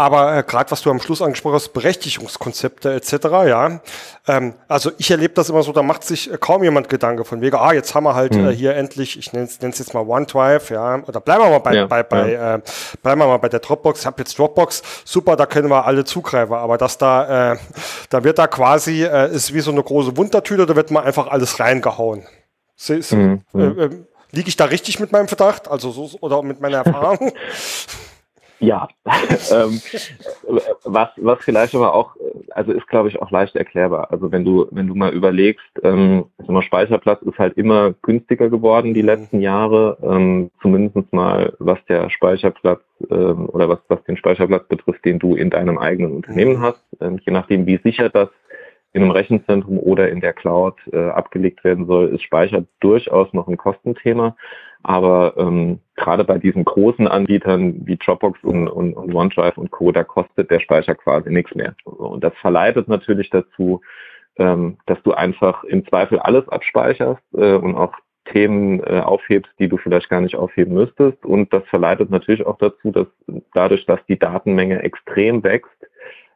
Aber äh, gerade was du am Schluss angesprochen hast, Berechtigungskonzepte etc., ja. Ähm, also ich erlebe das immer so, da macht sich äh, kaum jemand Gedanke von wegen, ah, jetzt haben wir halt mhm. äh, hier endlich, ich nenne es jetzt mal OneDrive, ja, oder bleiben wir mal bei, ja, bei, bei ja. äh, bleiben wir mal bei der Dropbox, ich habe jetzt Dropbox, super, da können wir alle zugreifen, aber dass da, äh, da wird da quasi, äh, ist wie so eine große Wundertüte, da wird mal einfach alles reingehauen. Mhm. Äh, äh, Liege ich da richtig mit meinem Verdacht? Also so, oder mit meiner Erfahrung? Ja, ähm, was, was vielleicht aber auch, also ist glaube ich auch leicht erklärbar. Also wenn du, wenn du mal überlegst, ähm, mal, Speicherplatz ist halt immer günstiger geworden die letzten Jahre, ähm, zumindest mal was der Speicherplatz ähm, oder was, was den Speicherplatz betrifft, den du in deinem eigenen Unternehmen mhm. hast. Ähm, je nachdem, wie sicher das in einem Rechenzentrum oder in der Cloud äh, abgelegt werden soll, ist Speicher durchaus noch ein Kostenthema. Aber ähm, gerade bei diesen großen Anbietern wie Dropbox und, und, und OneDrive und Co., da kostet der Speicher quasi nichts mehr. Und das verleitet natürlich dazu, ähm, dass du einfach im Zweifel alles abspeicherst äh, und auch Themen äh, aufhebst, die du vielleicht gar nicht aufheben müsstest. Und das verleitet natürlich auch dazu, dass dadurch, dass die Datenmenge extrem wächst,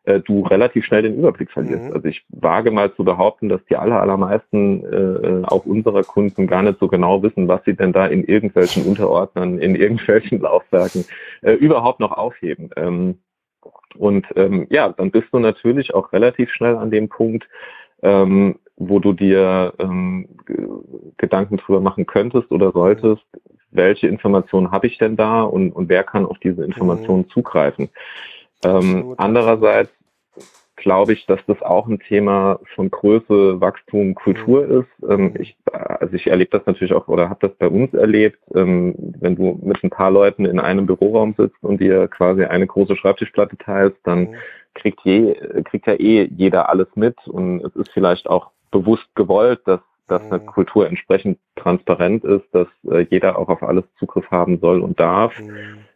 äh, du relativ schnell den Überblick verlierst. Mhm. Also ich wage mal zu behaupten, dass die aller, allermeisten äh, äh, auch unserer Kunden gar nicht so genau wissen, was sie denn da in irgendwelchen Unterordnern, in irgendwelchen Laufwerken äh, überhaupt noch aufheben. Ähm, und ähm, ja, dann bist du natürlich auch relativ schnell an dem Punkt, ähm, wo du dir ähm, Gedanken drüber machen könntest oder solltest, welche Informationen habe ich denn da und, und wer kann auf diese Informationen mhm. zugreifen. Ähm, andererseits glaube ich, dass das auch ein Thema von Größe, Wachstum, Kultur mhm. ist. Ähm, ich, also ich erlebe das natürlich auch oder habe das bei uns erlebt, ähm, wenn du mit ein paar Leuten in einem Büroraum sitzt und dir quasi eine große Schreibtischplatte teilst, dann mhm. kriegt, je, kriegt ja eh jeder alles mit und es ist vielleicht auch bewusst gewollt, dass dass eine mhm. Kultur entsprechend transparent ist, dass äh, jeder auch auf alles Zugriff haben soll und darf.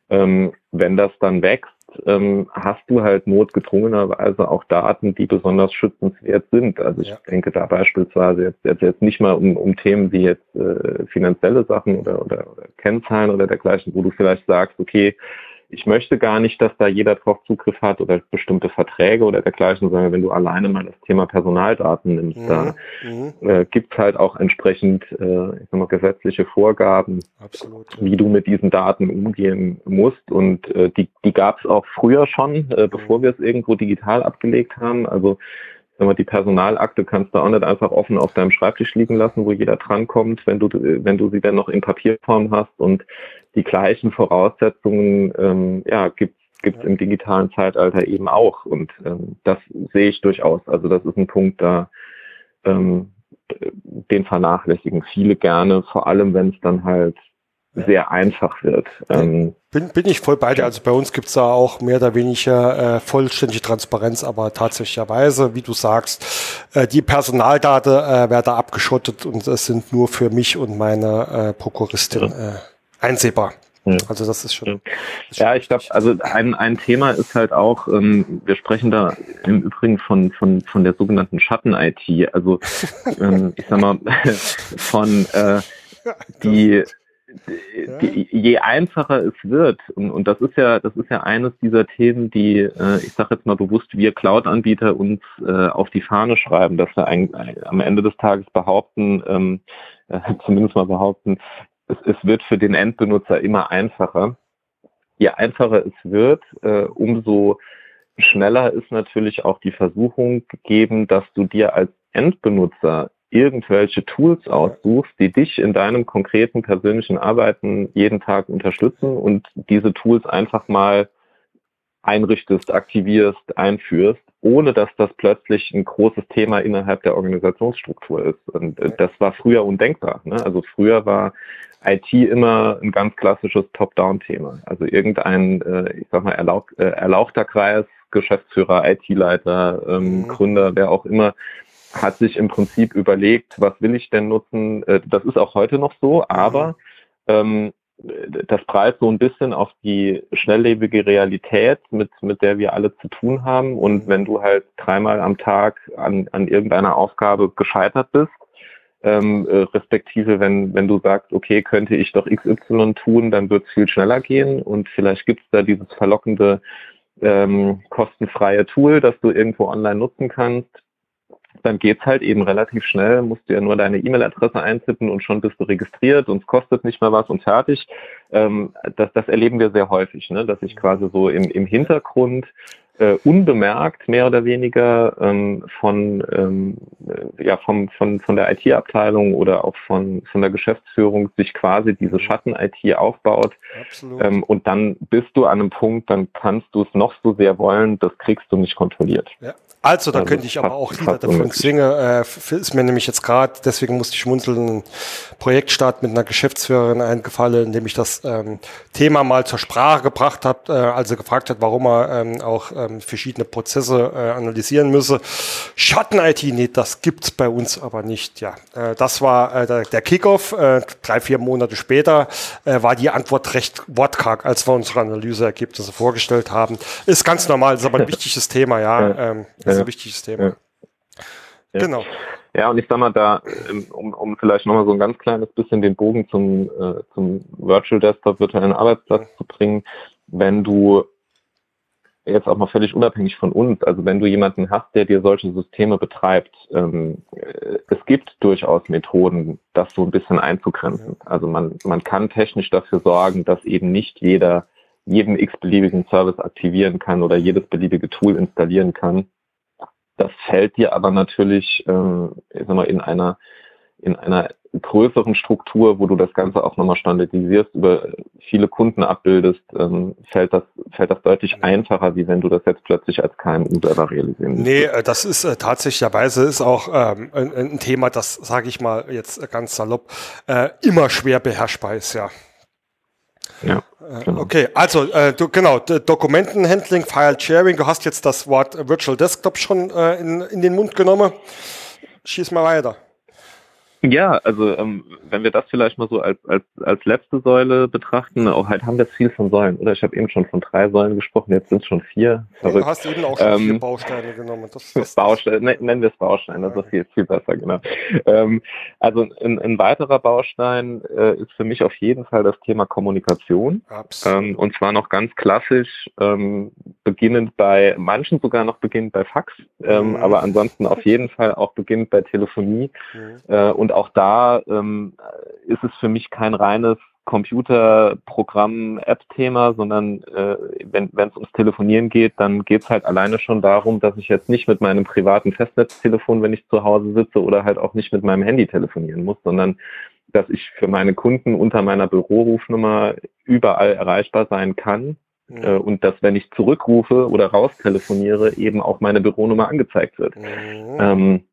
Ähm, wenn das dann wächst, ähm, hast du halt notgedrungenerweise auch Daten, die besonders schützenswert sind. Also ich ja. denke da beispielsweise jetzt, jetzt, jetzt nicht mal um, um Themen wie jetzt äh, finanzielle Sachen oder, oder, oder Kennzahlen oder dergleichen, wo du vielleicht sagst, okay, ich möchte gar nicht, dass da jeder drauf Zugriff hat oder bestimmte Verträge oder dergleichen, sondern wenn du alleine mal das Thema Personaldaten nimmst, mhm. da mhm. äh, gibt es halt auch entsprechend äh, ich sag mal, gesetzliche Vorgaben, Absolut. wie du mit diesen Daten umgehen musst. Und äh, die, die gab es auch früher schon, äh, bevor mhm. wir es irgendwo digital abgelegt haben. Also mal, die Personalakte kannst du auch nicht einfach offen auf deinem Schreibtisch liegen lassen, wo jeder drankommt, wenn du, wenn du sie dann noch in Papierform hast und die gleichen Voraussetzungen ähm, ja, gibt es im digitalen Zeitalter eben auch. Und ähm, das sehe ich durchaus. Also das ist ein Punkt, da ähm, den vernachlässigen viele gerne, vor allem wenn es dann halt sehr einfach wird. Ähm, bin, bin ich voll bei dir. Also bei uns gibt es da auch mehr oder weniger äh, vollständige Transparenz, aber tatsächlicherweise, wie du sagst, äh, die Personaldaten äh, werden abgeschottet und es sind nur für mich und meine äh, Prokuristin äh, einsehbar. Also das ist schon. Ist ja, ich glaube, also ein, ein Thema ist halt auch, ähm, wir sprechen da im Übrigen von, von, von der sogenannten Schatten-IT. Also ähm, ich sag mal, von äh, die, die, je einfacher es wird, und, und das ist ja, das ist ja eines dieser Themen, die, äh, ich sage jetzt mal bewusst, wir Cloud-Anbieter uns äh, auf die Fahne schreiben, dass wir ein, am Ende des Tages behaupten, ähm, äh, zumindest mal behaupten, es, es wird für den Endbenutzer immer einfacher. Je einfacher es wird, äh, umso schneller ist natürlich auch die Versuchung gegeben, dass du dir als Endbenutzer irgendwelche Tools aussuchst, die dich in deinem konkreten persönlichen Arbeiten jeden Tag unterstützen und diese Tools einfach mal einrichtest, aktivierst, einführst, ohne dass das plötzlich ein großes Thema innerhalb der Organisationsstruktur ist. Und äh, das war früher undenkbar. Ne? Also früher war IT immer ein ganz klassisches Top-Down-Thema. Also irgendein, äh, ich sag mal, erlauch, äh, erlauchter Kreis, Geschäftsführer, IT-Leiter, ähm, mhm. Gründer, wer auch immer, hat sich im Prinzip überlegt, was will ich denn nutzen? Äh, das ist auch heute noch so, aber ähm, das preist so ein bisschen auf die schnelllebige Realität, mit, mit der wir alle zu tun haben. Und wenn du halt dreimal am Tag an, an irgendeiner Aufgabe gescheitert bist, ähm, äh, respektive wenn, wenn du sagst, okay, könnte ich doch XY tun, dann wird es viel schneller gehen und vielleicht gibt es da dieses verlockende ähm, kostenfreie Tool, das du irgendwo online nutzen kannst dann geht's halt eben relativ schnell, musst du ja nur deine E-Mail-Adresse eintippen und schon bist du registriert und es kostet nicht mehr was und fertig. Ähm, das, das erleben wir sehr häufig, ne? dass ich quasi so im, im Hintergrund äh, unbemerkt mehr oder weniger ähm, von ähm, ja vom, von von der IT-Abteilung oder auch von von der Geschäftsführung sich quasi diese Schatten-IT aufbaut ähm, und dann bist du an einem Punkt, dann kannst du es noch so sehr wollen, das kriegst du nicht kontrolliert. Ja. Also, da also könnte ich aber auch Lieder davon singen. Äh, ist mir nämlich jetzt gerade, deswegen musste ich schmunzeln, ein Projektstart mit einer Geschäftsführerin eingefallen, indem ich das ähm, Thema mal zur Sprache gebracht habe, äh, also gefragt hat, warum er ähm, auch ähm, verschiedene Prozesse äh, analysieren müsse. Schatten-IT, nee, das gibt's bei uns aber nicht. Ja, äh, das war äh, der, der Kickoff. Äh, drei, vier Monate später äh, war die Antwort recht wortkarg, als wir unsere Analyseergebnisse vorgestellt haben. Ist ganz normal, ist aber ein wichtiges Thema, ja. Ähm, das ist ein wichtiges Thema. Ja. Genau. Ja, und ich sag mal da, ähm, um, um vielleicht nochmal so ein ganz kleines bisschen den Bogen zum, äh, zum Virtual Desktop, virtuellen Arbeitsplatz zu bringen, wenn du jetzt auch mal völlig unabhängig von uns, also wenn du jemanden hast, der dir solche Systeme betreibt, ähm, äh, es gibt durchaus Methoden, das so ein bisschen einzugrenzen. Also man, man kann technisch dafür sorgen, dass eben nicht jeder jeden x-beliebigen Service aktivieren kann oder jedes beliebige Tool installieren kann. Das fällt dir aber natürlich, äh, ich sag mal, in einer in einer größeren Struktur, wo du das Ganze auch nochmal standardisierst, über viele Kunden abbildest, ähm, fällt das fällt das deutlich einfacher, wie wenn du das jetzt plötzlich als KMU selber realisieren musst. Nee, äh, das ist äh, tatsächlicherweise ist auch ähm, ein, ein, Thema, das, sage ich mal jetzt ganz salopp, äh, immer schwer beherrschbar ist, ja. Ja, äh, genau. Okay, also äh, du, genau, Dokumentenhandling, File Sharing, du hast jetzt das Wort Virtual Desktop schon äh, in, in den Mund genommen. Schieß mal weiter. Ja, also ähm, wenn wir das vielleicht mal so als, als, als letzte Säule betrachten, auch halt haben wir viel von Säulen, oder? Ich habe eben schon von drei Säulen gesprochen, jetzt sind es schon vier. Verrückt. Du hast eben auch schon ähm, vier Bausteine genommen. Das, das, Bausteine, ne, nennen wir es Baustein, das ist viel, viel besser, genau. Ähm, also ein, ein weiterer Baustein äh, ist für mich auf jeden Fall das Thema Kommunikation. Absolut. Ähm, und zwar noch ganz klassisch, ähm, beginnend bei manchen sogar noch beginnend bei Fax, ähm, mhm. aber ansonsten auf jeden Fall auch beginnend bei Telefonie mhm. äh, und und auch da ähm, ist es für mich kein reines Computerprogramm-App-Thema, sondern äh, wenn es ums Telefonieren geht, dann geht es halt alleine schon darum, dass ich jetzt nicht mit meinem privaten Festnetztelefon, wenn ich zu Hause sitze, oder halt auch nicht mit meinem Handy telefonieren muss, sondern dass ich für meine Kunden unter meiner Bürorufnummer überall erreichbar sein kann. Mhm. Äh, und dass, wenn ich zurückrufe oder raustelefoniere, eben auch meine Büronummer angezeigt wird. Mhm. Ähm,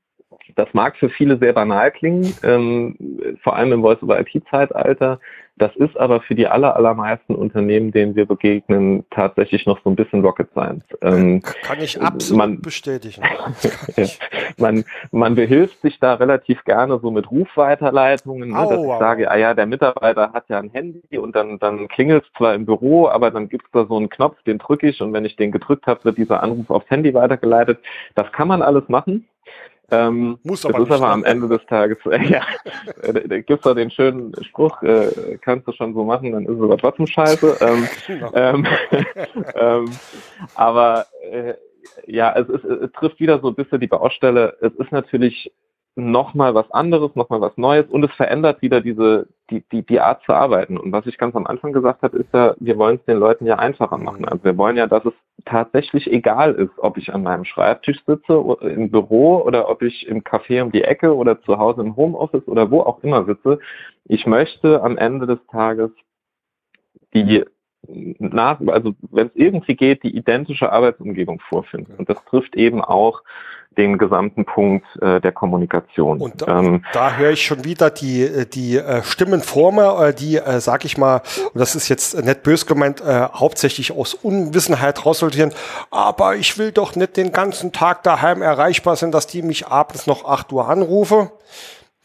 das mag für viele sehr banal klingen, ähm, vor allem im Voice-over-IP-Zeitalter. Das ist aber für die aller, allermeisten Unternehmen, denen wir begegnen, tatsächlich noch so ein bisschen Rocket Science. Ähm, Kann ich absolut man, bestätigen. ja, man, man behilft sich da relativ gerne so mit Rufweiterleitungen, ne, dass ich sage, ah ja, der Mitarbeiter hat ja ein Handy und dann, dann klingelt es zwar im Büro, aber dann gibt es da so einen Knopf, den drücke ich und wenn ich den gedrückt habe, wird dieser Anruf aufs Handy weitergeleitet. Das kann man alles machen. Ähm, Muss aber das ist aber am? Ende des Tages, äh, ja, da gibt's da den schönen Spruch, äh, kannst du schon so machen, dann ist es aber trotzdem scheiße. Ähm, genau. ähm, ähm, aber äh, ja, es, ist, es trifft wieder so ein bisschen die Baustelle. Es ist natürlich nochmal was anderes, nochmal was Neues und es verändert wieder diese, die, die, die Art zu arbeiten. Und was ich ganz am Anfang gesagt habe, ist ja, wir wollen es den Leuten ja einfacher machen. Also wir wollen ja, dass es tatsächlich egal ist, ob ich an meinem Schreibtisch sitze, im Büro oder ob ich im Café um die Ecke oder zu Hause im Homeoffice oder wo auch immer sitze. Ich möchte am Ende des Tages die nach, also wenn es irgendwie geht, die identische Arbeitsumgebung vorfinden. Und das trifft eben auch den gesamten Punkt äh, der Kommunikation. Und da, ähm, da höre ich schon wieder die, äh, die äh, Stimmen vor mir, äh, die, äh, sag ich mal, und das ist jetzt nicht bös gemeint, äh, hauptsächlich aus Unwissenheit raussortieren, aber ich will doch nicht den ganzen Tag daheim erreichbar sein, dass die mich abends noch acht Uhr anrufe.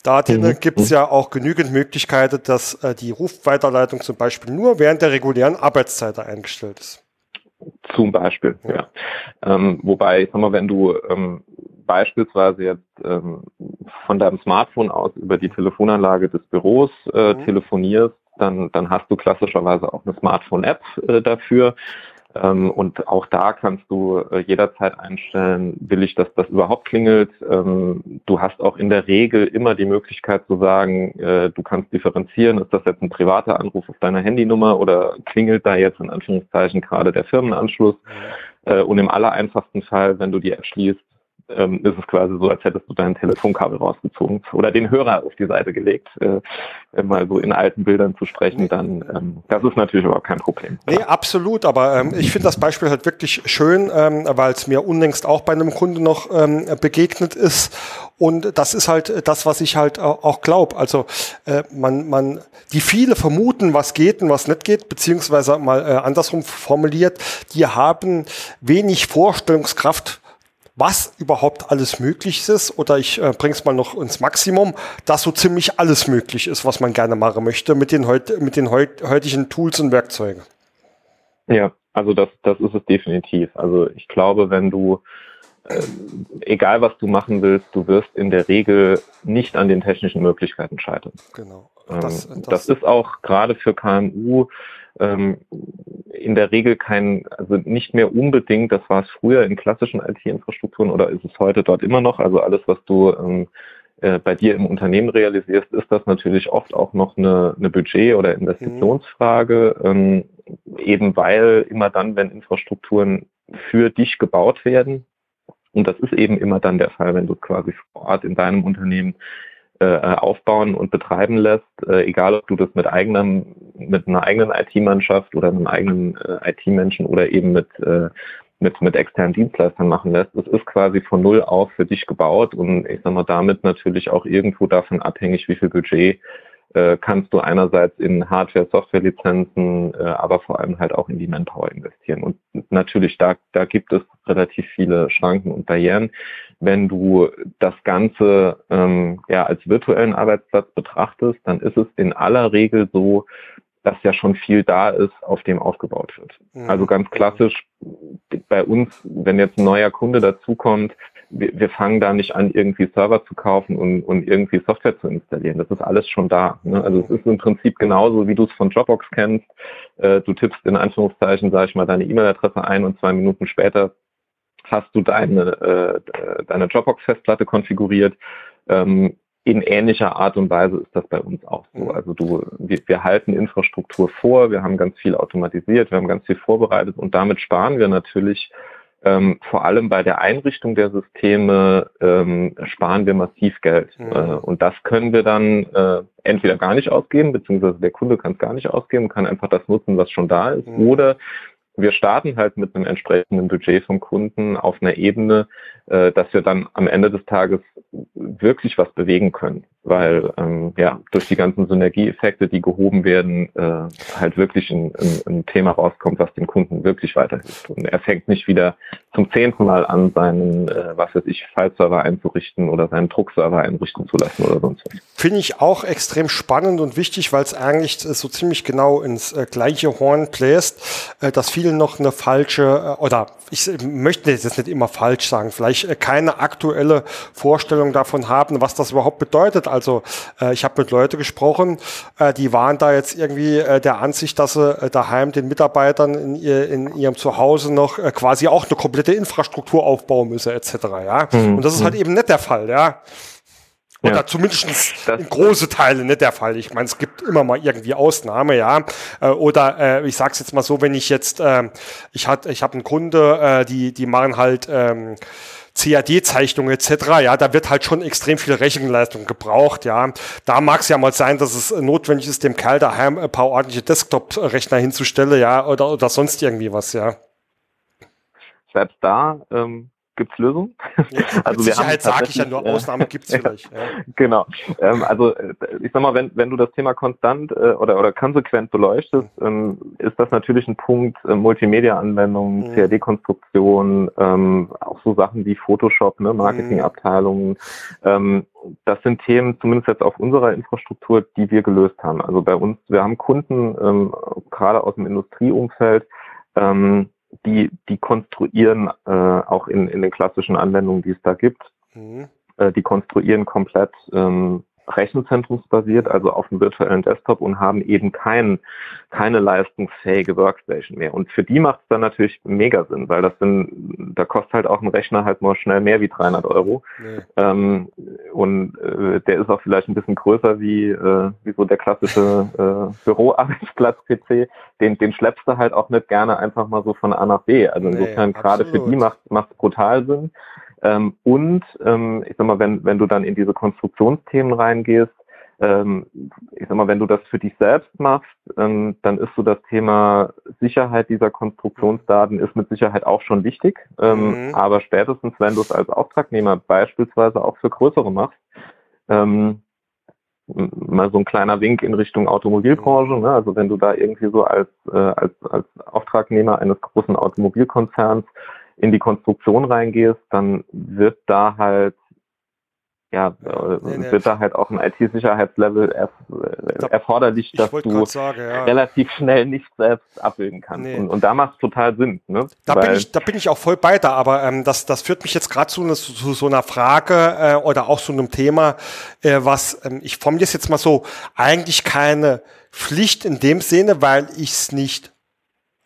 Da mhm. gibt es ja auch genügend Möglichkeiten, dass äh, die Rufweiterleitung zum Beispiel nur während der regulären Arbeitszeit eingestellt ist. Zum Beispiel, ja. ja. Ähm, wobei, ich sag mal, wenn du ähm, beispielsweise jetzt ähm, von deinem Smartphone aus über die Telefonanlage des Büros äh, mhm. telefonierst, dann, dann hast du klassischerweise auch eine Smartphone-App äh, dafür. Ähm, und auch da kannst du äh, jederzeit einstellen, will ich, dass das überhaupt klingelt. Ähm, du hast auch in der Regel immer die Möglichkeit zu sagen, äh, du kannst differenzieren, ist das jetzt ein privater Anruf auf deiner Handynummer oder klingelt da jetzt in Anführungszeichen gerade der Firmenanschluss. Äh, und im allereinfachsten Fall, wenn du die App schließt, ähm, ist es quasi so, als hättest du dein Telefonkabel rausgezogen oder den Hörer auf die Seite gelegt, äh, mal so in alten Bildern zu sprechen, dann ähm, das ist natürlich überhaupt kein Problem. Nee, absolut, aber ähm, ich finde das Beispiel halt wirklich schön, ähm, weil es mir unlängst auch bei einem Kunden noch ähm, begegnet ist und das ist halt das, was ich halt auch glaube. Also äh, man, man, die viele vermuten, was geht und was nicht geht, beziehungsweise mal äh, andersrum formuliert, die haben wenig Vorstellungskraft was überhaupt alles möglich ist, oder ich äh, bringe es mal noch ins Maximum, dass so ziemlich alles möglich ist, was man gerne machen möchte mit den, heut, mit den heut, heutigen Tools und Werkzeugen. Ja, also das, das ist es definitiv. Also ich glaube, wenn du, äh, egal was du machen willst, du wirst in der Regel nicht an den technischen Möglichkeiten scheitern. Genau. Das, ähm, das, das ist auch gerade für KMU ähm, in der Regel kein, also nicht mehr unbedingt, das war es früher in klassischen IT-Infrastrukturen oder ist es heute dort immer noch, also alles, was du ähm, äh, bei dir im Unternehmen realisierst, ist das natürlich oft auch noch eine, eine Budget- oder Investitionsfrage, ähm, eben weil immer dann, wenn Infrastrukturen für dich gebaut werden, und das ist eben immer dann der Fall, wenn du quasi vor Ort in deinem Unternehmen aufbauen und betreiben lässt, äh, egal ob du das mit eigenem, mit einer eigenen IT-Mannschaft oder einem eigenen äh, IT-Menschen oder eben mit, äh, mit, mit externen Dienstleistern machen lässt. Das ist quasi von null auf für dich gebaut und ich sag mal damit natürlich auch irgendwo davon abhängig, wie viel Budget äh, kannst du einerseits in Hardware, Software-Lizenzen, äh, aber vor allem halt auch in die Manpower investieren. Und natürlich, da, da gibt es relativ viele Schranken und Barrieren. Wenn du das Ganze ähm, ja, als virtuellen Arbeitsplatz betrachtest, dann ist es in aller Regel so, dass ja schon viel da ist, auf dem aufgebaut wird. Mhm. Also ganz klassisch bei uns, wenn jetzt ein neuer Kunde dazukommt, wir, wir fangen da nicht an, irgendwie Server zu kaufen und, und irgendwie Software zu installieren. Das ist alles schon da. Ne? Also es ist im Prinzip genauso, wie du es von Dropbox kennst. Äh, du tippst in Anführungszeichen, sage ich mal, deine E-Mail-Adresse ein und zwei Minuten später hast du deine, äh, deine Dropbox-Festplatte konfiguriert. Ähm, in ähnlicher Art und Weise ist das bei uns auch so. Mhm. Also du, wir, wir halten Infrastruktur vor, wir haben ganz viel automatisiert, wir haben ganz viel vorbereitet und damit sparen wir natürlich ähm, vor allem bei der Einrichtung der Systeme ähm, sparen wir massiv Geld. Mhm. Äh, und das können wir dann äh, entweder gar nicht ausgeben, beziehungsweise der Kunde kann es gar nicht ausgeben, kann einfach das nutzen, was schon da ist. Mhm. Oder wir starten halt mit einem entsprechenden Budget vom Kunden auf einer Ebene, äh, dass wir dann am Ende des Tages wirklich was bewegen können, weil ähm, ja durch die ganzen Synergieeffekte, die gehoben werden, äh, halt wirklich ein, ein, ein Thema rauskommt, was dem Kunden wirklich weiterhilft. Und er fängt nicht wieder zum zehnten Mal an, seinen, äh, was weiß ich, File-Server einzurichten oder seinen Druckserver einrichten zu lassen oder sonst was. Finde ich auch extrem spannend und wichtig, weil es eigentlich so ziemlich genau ins äh, gleiche Horn bläst, äh, dass viele noch eine falsche, äh, oder ich möchte jetzt nicht immer falsch sagen, vielleicht äh, keine aktuelle Vorstellung davon haben, was das überhaupt bedeutet. Also äh, ich habe mit Leuten gesprochen, die waren da jetzt irgendwie der Ansicht, dass sie daheim den Mitarbeitern in, ihr, in ihrem Zuhause noch quasi auch eine komplette Infrastruktur aufbauen müsse etc. Ja, mhm. und das ist halt mhm. eben nicht der Fall. Ja. Oder ja. zumindest in große Teile nicht der Fall. Ich meine, es gibt immer mal irgendwie Ausnahme, ja. Äh, oder äh, ich sag's jetzt mal so, wenn ich jetzt, äh, ich hat, ich habe einen Kunde, äh, die, die machen halt ähm, CAD-Zeichnungen etc., ja, da wird halt schon extrem viel Rechenleistung gebraucht, ja. Da mag es ja mal sein, dass es notwendig ist, dem Kerl daheim ein paar ordentliche Desktop-Rechner hinzustellen, ja, oder, oder sonst irgendwie was, ja. Selbst da ähm, gibt es Lösungen. Ja, also wir Sicherheit sage ich ja nur, Ausnahmen gibt es vielleicht. Ja. Genau. Ähm, also äh, ich sag mal, wenn, wenn du das Thema konstant äh, oder, oder konsequent beleuchtest, ähm, ist das natürlich ein Punkt, äh, Multimedia-Anwendungen, mhm. CAD-Konstruktion, ähm, auch so Sachen wie Photoshop, ne, Marketingabteilungen. Ähm, das sind Themen, zumindest jetzt auf unserer Infrastruktur, die wir gelöst haben. Also bei uns, wir haben Kunden, ähm, gerade aus dem Industrieumfeld, ähm, die, die konstruieren äh, auch in, in den klassischen Anwendungen, die es da gibt, mhm. äh, die konstruieren komplett ähm, rechenzentrumsbasiert, also auf dem virtuellen Desktop und haben eben kein, keine leistungsfähige Workstation mehr. Und für die macht es dann natürlich mega Sinn, weil das sind, da kostet halt auch ein Rechner halt mal schnell mehr wie 300 Euro. Nee. Ähm, und äh, der ist auch vielleicht ein bisschen größer wie, äh, wie so der klassische äh, Büroarbeitsplatz-PC. Den, den schleppst du halt auch nicht gerne einfach mal so von A nach B. Also insofern nee, gerade für die macht es brutal Sinn. Ähm, und ähm, ich sag mal, wenn, wenn du dann in diese Konstruktionsthemen reingehst, ähm, ich sag mal, wenn du das für dich selbst machst, ähm, dann ist so das Thema Sicherheit dieser Konstruktionsdaten ist mit Sicherheit auch schon wichtig. Ähm, mhm. Aber spätestens, wenn du es als Auftragnehmer beispielsweise auch für größere machst, mal so ein kleiner Wink in Richtung Automobilbranche. Ne? Also wenn du da irgendwie so als, äh, als, als Auftragnehmer eines großen Automobilkonzerns in die Konstruktion reingehst, dann wird da halt ja, ja nee, nee. wird da halt auch ein IT-Sicherheitslevel erf erforderlich, dass du sagen, ja. relativ schnell nicht selbst abbilden kannst. Nee. Und, und, da macht es total Sinn. Ne? Da, Weil, bin ich, da bin ich auch voll bei da, aber ähm, das, das führt mich jetzt gerade zu, zu, zu, so einer Frage äh, oder auch zu einem Thema, äh, was ähm, ich formuliere es jetzt mal so, eigentlich keine Pflicht in dem Sinne, weil ich es nicht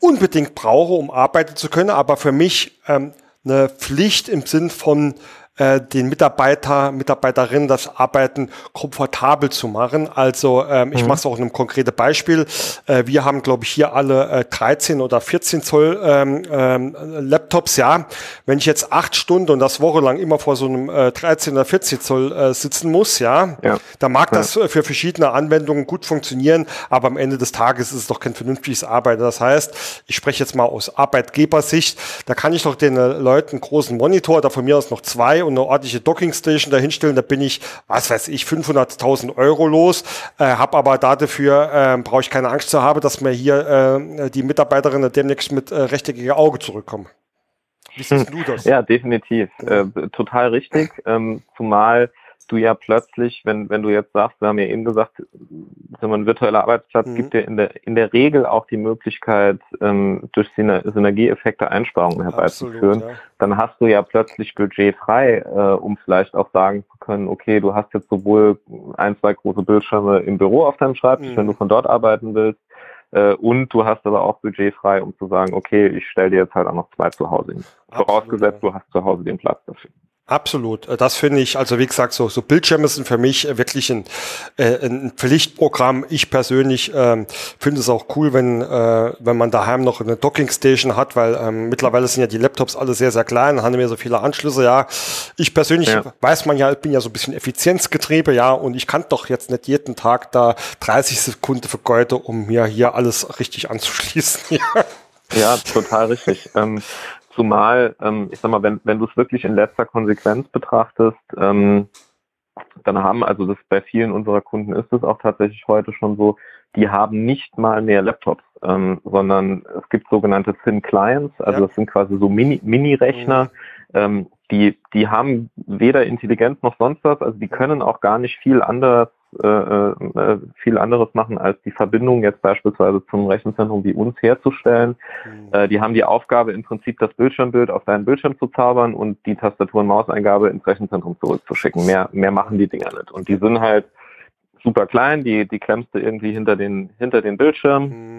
unbedingt brauche, um arbeiten zu können, aber für mich ähm, eine Pflicht im Sinn von äh, den Mitarbeiter, Mitarbeiterinnen das Arbeiten komfortabel zu machen. Also ähm, ich mhm. mache es auch in einem konkreten Beispiel. Äh, wir haben, glaube ich, hier alle äh, 13 oder 14 Zoll ähm, ähm, Laptops. Ja, wenn ich jetzt acht Stunden und das wochenlang immer vor so einem äh, 13 oder 14 Zoll äh, sitzen muss, ja, ja. dann mag ja. das für verschiedene Anwendungen gut funktionieren, aber am Ende des Tages ist es doch kein vernünftiges Arbeiten. Das heißt, ich spreche jetzt mal aus Arbeitgebersicht, da kann ich doch den äh, Leuten einen großen Monitor, da von mir aus noch zwei und eine ordentliche Dockingstation dahinstellen, da bin ich, was weiß ich, 500.000 Euro los, äh, habe aber dafür, äh, brauche ich keine Angst zu haben, dass mir hier äh, die Mitarbeiterinnen demnächst mit äh, rechteckigen Auge zurückkommen. Wie siehst du das? Ja, definitiv. Äh, total richtig. Ähm, zumal du ja plötzlich, wenn, wenn du jetzt sagst, wir haben ja eben gesagt, ein virtueller Arbeitsplatz mhm. gibt dir in der, in der Regel auch die Möglichkeit, ähm, durch Synergieeffekte Einsparungen herbeizuführen, Absolut, ja. dann hast du ja plötzlich Budget frei, äh, um vielleicht auch sagen zu können, okay, du hast jetzt sowohl ein, zwei große Bildschirme im Büro auf deinem Schreibtisch, mhm. wenn du von dort arbeiten willst, äh, und du hast aber auch Budget frei, um zu sagen, okay, ich stelle dir jetzt halt auch noch zwei zu Hause hin. Vorausgesetzt, du hast zu Hause den Platz dafür. Absolut. Äh, das finde ich, also wie gesagt, so, so Bildschirme sind für mich äh, wirklich ein, äh, ein Pflichtprogramm. Ich persönlich ähm, finde es auch cool, wenn, äh, wenn man daheim noch eine Dockingstation hat, weil ähm, mittlerweile sind ja die Laptops alle sehr, sehr klein, haben ja so viele Anschlüsse, ja. Ich persönlich ja. weiß man ja, ich bin ja so ein bisschen Effizienzgetriebe, ja, und ich kann doch jetzt nicht jeden Tag da 30 Sekunden vergeuden, um mir hier alles richtig anzuschließen. Ja. Ja, total richtig. ähm, Zumal, ähm, ich sag mal, wenn, wenn du es wirklich in letzter Konsequenz betrachtest, ähm, dann haben, also das bei vielen unserer Kunden ist es auch tatsächlich heute schon so, die haben nicht mal mehr Laptops, ähm, sondern es gibt sogenannte Thin Clients, also ja. das sind quasi so Mini-Rechner, Mini mhm. ähm, die, die haben weder Intelligenz noch sonst was, also die können auch gar nicht viel anders äh, äh, viel anderes machen, als die Verbindung jetzt beispielsweise zum Rechenzentrum wie uns herzustellen. Mhm. Äh, die haben die Aufgabe, im Prinzip das Bildschirmbild auf deinen Bildschirm zu zaubern und die Tastatur- und Mauseingabe ins Rechenzentrum zurückzuschicken. Mehr, mehr machen die Dinger nicht. Und die sind halt super klein, die, die klemmst du irgendwie hinter den, hinter den Bildschirm. Mhm.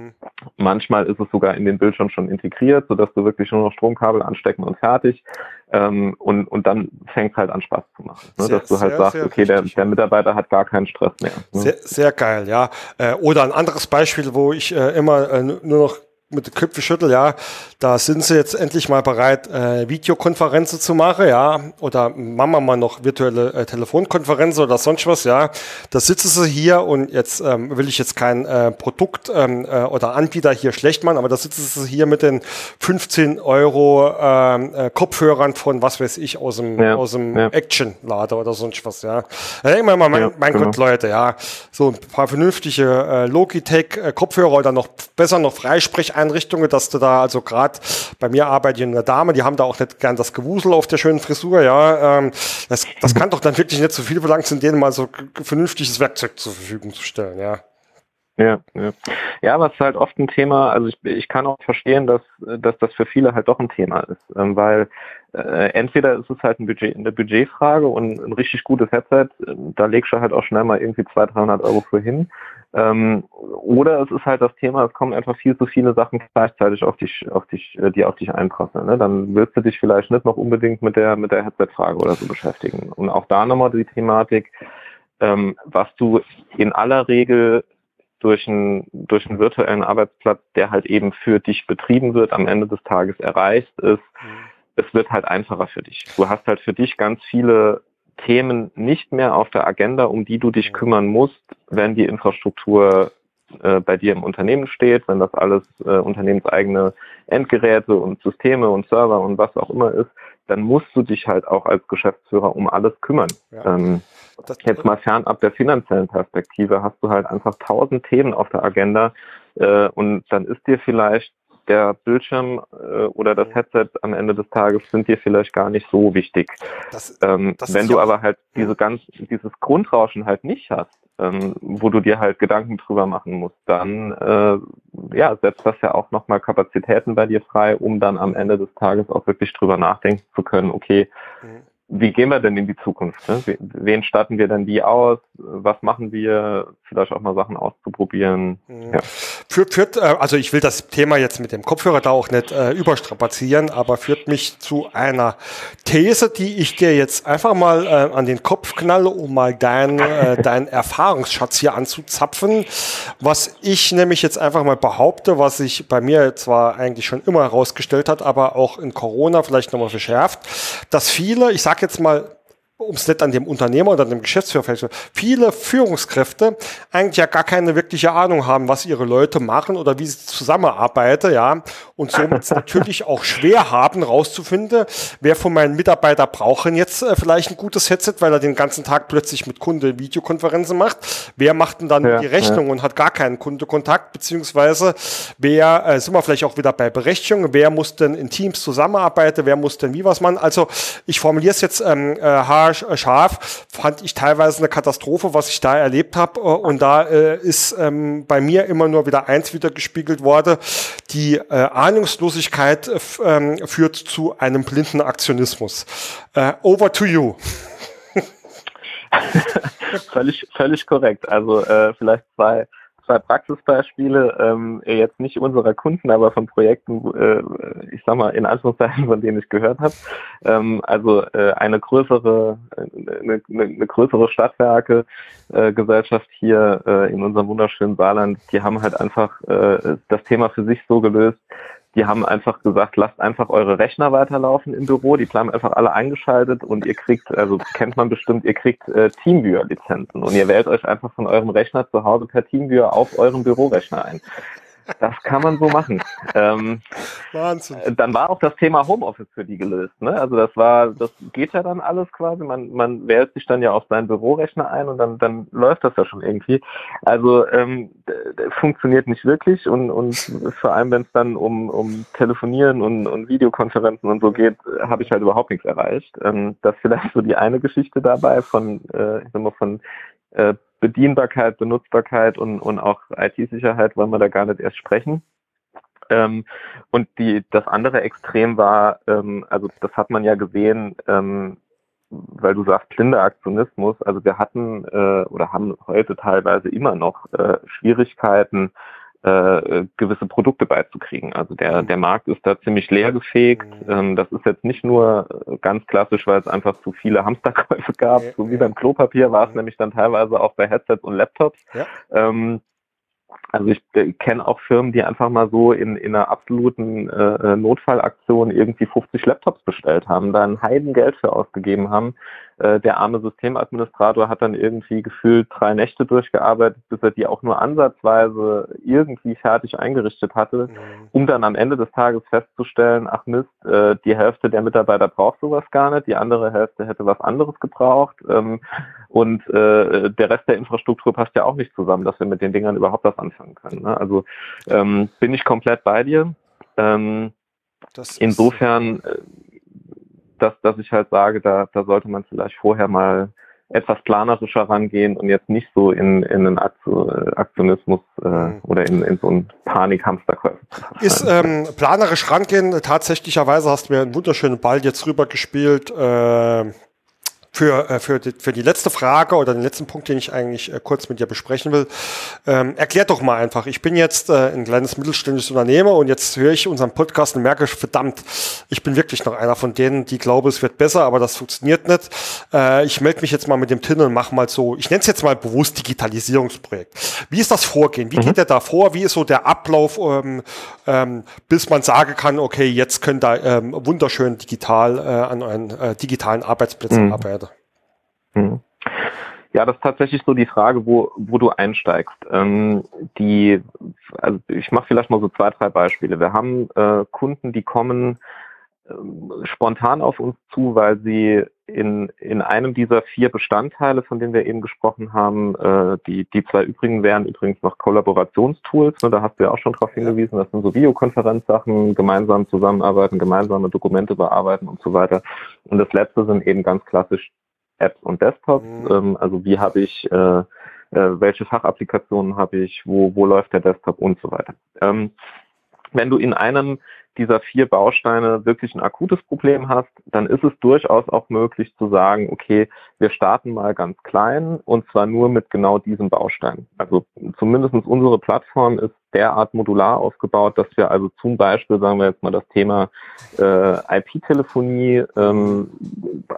Manchmal ist es sogar in den Bildschirm schon integriert, sodass du wirklich nur noch Stromkabel anstecken und fertig. Ähm, und, und dann fängt halt an Spaß zu machen. Ne? Sehr, dass du halt sehr, sagst, sehr okay, der, der Mitarbeiter hat gar keinen Stress mehr. Ne? Sehr, sehr geil, ja. Äh, oder ein anderes Beispiel, wo ich äh, immer äh, nur noch mit den Köpfen schüttel, ja, da sind sie jetzt endlich mal bereit, äh, Videokonferenzen zu machen, ja, oder machen wir mal noch virtuelle äh, Telefonkonferenzen oder sonst was, ja. Da sitzen sie hier und jetzt ähm, will ich jetzt kein äh, Produkt ähm, äh, oder Anbieter hier schlecht machen, aber da sitzen sie hier mit den 15 Euro ähm, äh, Kopfhörern von was weiß ich aus dem ja, aus dem ja. Action-Lader oder sonst was, ja. Denke ich mal, mein, ja, mein genau. Gott, Leute, ja, so ein paar vernünftige äh, Logitech äh, Kopfhörer oder noch besser noch Freisprecheinrichtungen, dass du da also gerade bei mir arbeitet eine Dame, die haben da auch nicht gern das Gewusel auf der schönen Frisur, ja. Ähm, das, das kann doch dann wirklich nicht so viel verlangt, in denen mal so vernünftiges Werkzeug zur Verfügung zu stellen, ja. Ja, ja. ja, aber es ist halt oft ein Thema, also ich, ich kann auch verstehen, dass, dass das für viele halt doch ein Thema ist, ähm, weil äh, entweder ist es halt ein Budget, eine Budgetfrage und ein richtig gutes Headset, da legst du halt auch schnell mal irgendwie 200, 300 Euro für hin. Ähm, oder es ist halt das Thema, es kommen einfach viel zu viele Sachen gleichzeitig auf dich, auf dich, äh, die auf dich einprasseln. Ne? Dann willst du dich vielleicht nicht noch unbedingt mit der, mit der Headset-Frage oder so beschäftigen. Und auch da nochmal die Thematik, ähm, was du in aller Regel durch einen, durch einen virtuellen Arbeitsplatz, der halt eben für dich betrieben wird, am Ende des Tages erreicht, ist, mhm. es wird halt einfacher für dich. Du hast halt für dich ganz viele Themen nicht mehr auf der Agenda, um die du dich kümmern musst, wenn die Infrastruktur äh, bei dir im Unternehmen steht, wenn das alles äh, unternehmenseigene Endgeräte und Systeme und Server und was auch immer ist, dann musst du dich halt auch als Geschäftsführer um alles kümmern. Ja. Ähm, jetzt mal fernab der finanziellen Perspektive hast du halt einfach tausend Themen auf der Agenda äh, und dann ist dir vielleicht der Bildschirm äh, oder das Headset am Ende des Tages sind dir vielleicht gar nicht so wichtig. Das, ähm, das wenn du aber halt diese ganz, dieses Grundrauschen halt nicht hast, ähm, wo du dir halt Gedanken drüber machen musst, dann äh, ja, setzt das ja auch nochmal Kapazitäten bei dir frei, um dann am Ende des Tages auch wirklich drüber nachdenken zu können, okay, mhm wie gehen wir denn in die Zukunft? Ne? Wen starten wir denn die aus? Was machen wir? Vielleicht auch mal Sachen auszuprobieren. Mhm. Ja. Führt, führt, äh, also ich will das Thema jetzt mit dem Kopfhörer da auch nicht äh, überstrapazieren, aber führt mich zu einer These, die ich dir jetzt einfach mal äh, an den Kopf knalle, um mal deinen äh, deinen Erfahrungsschatz hier anzuzapfen. Was ich nämlich jetzt einfach mal behaupte, was sich bei mir zwar eigentlich schon immer herausgestellt hat, aber auch in Corona vielleicht nochmal verschärft, dass viele, ich sage sag jetzt mal, um es nicht an dem Unternehmer oder an dem Geschäftsführer fällt, viele Führungskräfte eigentlich ja gar keine wirkliche Ahnung haben, was ihre Leute machen oder wie sie zusammenarbeiten, ja, und somit natürlich auch schwer haben, rauszufinden, wer von meinen Mitarbeitern brauchen jetzt äh, vielleicht ein gutes Headset, weil er den ganzen Tag plötzlich mit Kunde Videokonferenzen macht. Wer macht denn dann ja, die Rechnung ja. und hat gar keinen Kundekontakt, beziehungsweise wer, äh, sind wir vielleicht auch wieder bei Berechtigung, wer muss denn in Teams zusammenarbeiten, wer muss denn wie was man, also ich formuliere es jetzt ähm, äh, scharf, fand ich teilweise eine Katastrophe, was ich da erlebt habe. Äh, und da äh, ist ähm, bei mir immer nur wieder eins wieder gespiegelt worden. Die äh, Ahnungslosigkeit äh, ähm, führt zu einem blinden Aktionismus. Äh, over to you. völlig, völlig korrekt. Also äh, vielleicht zwei zwei Praxisbeispiele, ähm, jetzt nicht unserer Kunden, aber von Projekten, äh, ich sag mal in Anführungszeichen, von denen ich gehört habe. Ähm, also äh, eine größere, eine, eine größere Stadtwerke äh, hier äh, in unserem wunderschönen Saarland, die haben halt einfach äh, das Thema für sich so gelöst, die haben einfach gesagt, lasst einfach eure Rechner weiterlaufen im Büro, die bleiben einfach alle eingeschaltet und ihr kriegt, also kennt man bestimmt, ihr kriegt äh, Teamviewer-Lizenzen und ihr wählt euch einfach von eurem Rechner zu Hause per Teamviewer auf euren Bürorechner ein. Das kann man so machen. Ähm, Wahnsinn. Äh, dann war auch das Thema Homeoffice für die gelöst. Ne? Also das war, das geht ja dann alles quasi. Man, man wählt sich dann ja auf seinen Bürorechner ein und dann, dann läuft das ja schon irgendwie. Also ähm, funktioniert nicht wirklich und, und vor allem, wenn es dann um, um Telefonieren und, und Videokonferenzen und so geht, habe ich halt überhaupt nichts erreicht. Ähm, das ist vielleicht so die eine Geschichte dabei von, äh, ich sag mal, von äh, Bedienbarkeit, Benutzbarkeit und, und auch IT-Sicherheit wollen wir da gar nicht erst sprechen. Ähm, und die, das andere Extrem war, ähm, also das hat man ja gesehen, ähm, weil du sagst blinder Aktionismus, also wir hatten äh, oder haben heute teilweise immer noch äh, Schwierigkeiten, äh, gewisse Produkte beizukriegen. Also der, mhm. der Markt ist da ziemlich leergefegt. Mhm. Ähm, das ist jetzt nicht nur äh, ganz klassisch, weil es einfach zu viele Hamsterkäufe gab, so wie beim Klopapier war es mhm. nämlich dann teilweise auch bei Headsets und Laptops. Ja. Ähm, also ich äh, kenne auch Firmen, die einfach mal so in, in einer absoluten äh, äh Notfallaktion irgendwie 50 Laptops bestellt haben, da ein Heidengeld für ausgegeben haben, äh, der arme Systemadministrator hat dann irgendwie gefühlt drei Nächte durchgearbeitet, bis er die auch nur ansatzweise irgendwie fertig eingerichtet hatte, mhm. um dann am Ende des Tages festzustellen, ach Mist, äh, die Hälfte der Mitarbeiter braucht sowas gar nicht, die andere Hälfte hätte was anderes gebraucht ähm, und äh, der Rest der Infrastruktur passt ja auch nicht zusammen, dass wir mit den Dingern überhaupt was anfangen können. Ne? Also ähm, bin ich komplett bei dir. Ähm, insofern äh, dass, dass ich halt sage, da, da sollte man vielleicht vorher mal etwas planerischer rangehen und jetzt nicht so in, in einen Aktionismus äh, mhm. oder in, in so einen Panikhamsterkäufer. Ist ähm, planerisch rangehen, tatsächlicherweise hast du mir einen wunderschönen Ball jetzt rüber gespielt. Äh, für, äh, für, die, für die letzte Frage oder den letzten Punkt, den ich eigentlich äh, kurz mit dir besprechen will. Ähm, erklär doch mal einfach. Ich bin jetzt äh, ein kleines mittelständisches Unternehmer und jetzt höre ich unseren Podcast und merke, verdammt, ich bin wirklich noch einer von denen, die glaube, es wird besser, aber das funktioniert nicht. Äh, ich melde mich jetzt mal mit dem Tin und mache mal so, ich nenne es jetzt mal bewusst Digitalisierungsprojekt. Wie ist das Vorgehen? Wie mhm. geht der da vor? Wie ist so der Ablauf, ähm, ähm, bis man sagen kann, okay, jetzt könnt ihr ähm, wunderschön digital äh, an euren äh, digitalen Arbeitsplätzen mhm. arbeiten? Mhm. Ja, das ist tatsächlich so die Frage, wo, wo du einsteigst. Ähm, die, also ich mache vielleicht mal so zwei, drei Beispiele. Wir haben äh, Kunden, die kommen äh, spontan auf uns zu, weil sie in, in einem dieser vier Bestandteile, von denen wir eben gesprochen haben, äh, die, die zwei übrigen wären übrigens noch Kollaborationstools, ne, da hast du ja auch schon darauf hingewiesen, das sind so Videokonferenzsachen, gemeinsam zusammenarbeiten, gemeinsame Dokumente bearbeiten und so weiter. Und das letzte sind eben ganz klassisch Apps und Desktops. Mhm. Ähm, also wie habe ich, äh, äh, welche Fachapplikationen habe ich, wo, wo läuft der Desktop und so weiter. Ähm, wenn du in einem dieser vier Bausteine wirklich ein akutes Problem hast, dann ist es durchaus auch möglich zu sagen, okay, wir starten mal ganz klein und zwar nur mit genau diesem Baustein. Also zumindest unsere Plattform ist derart modular aufgebaut, dass wir also zum Beispiel, sagen wir jetzt mal, das Thema äh, IP-Telefonie ähm,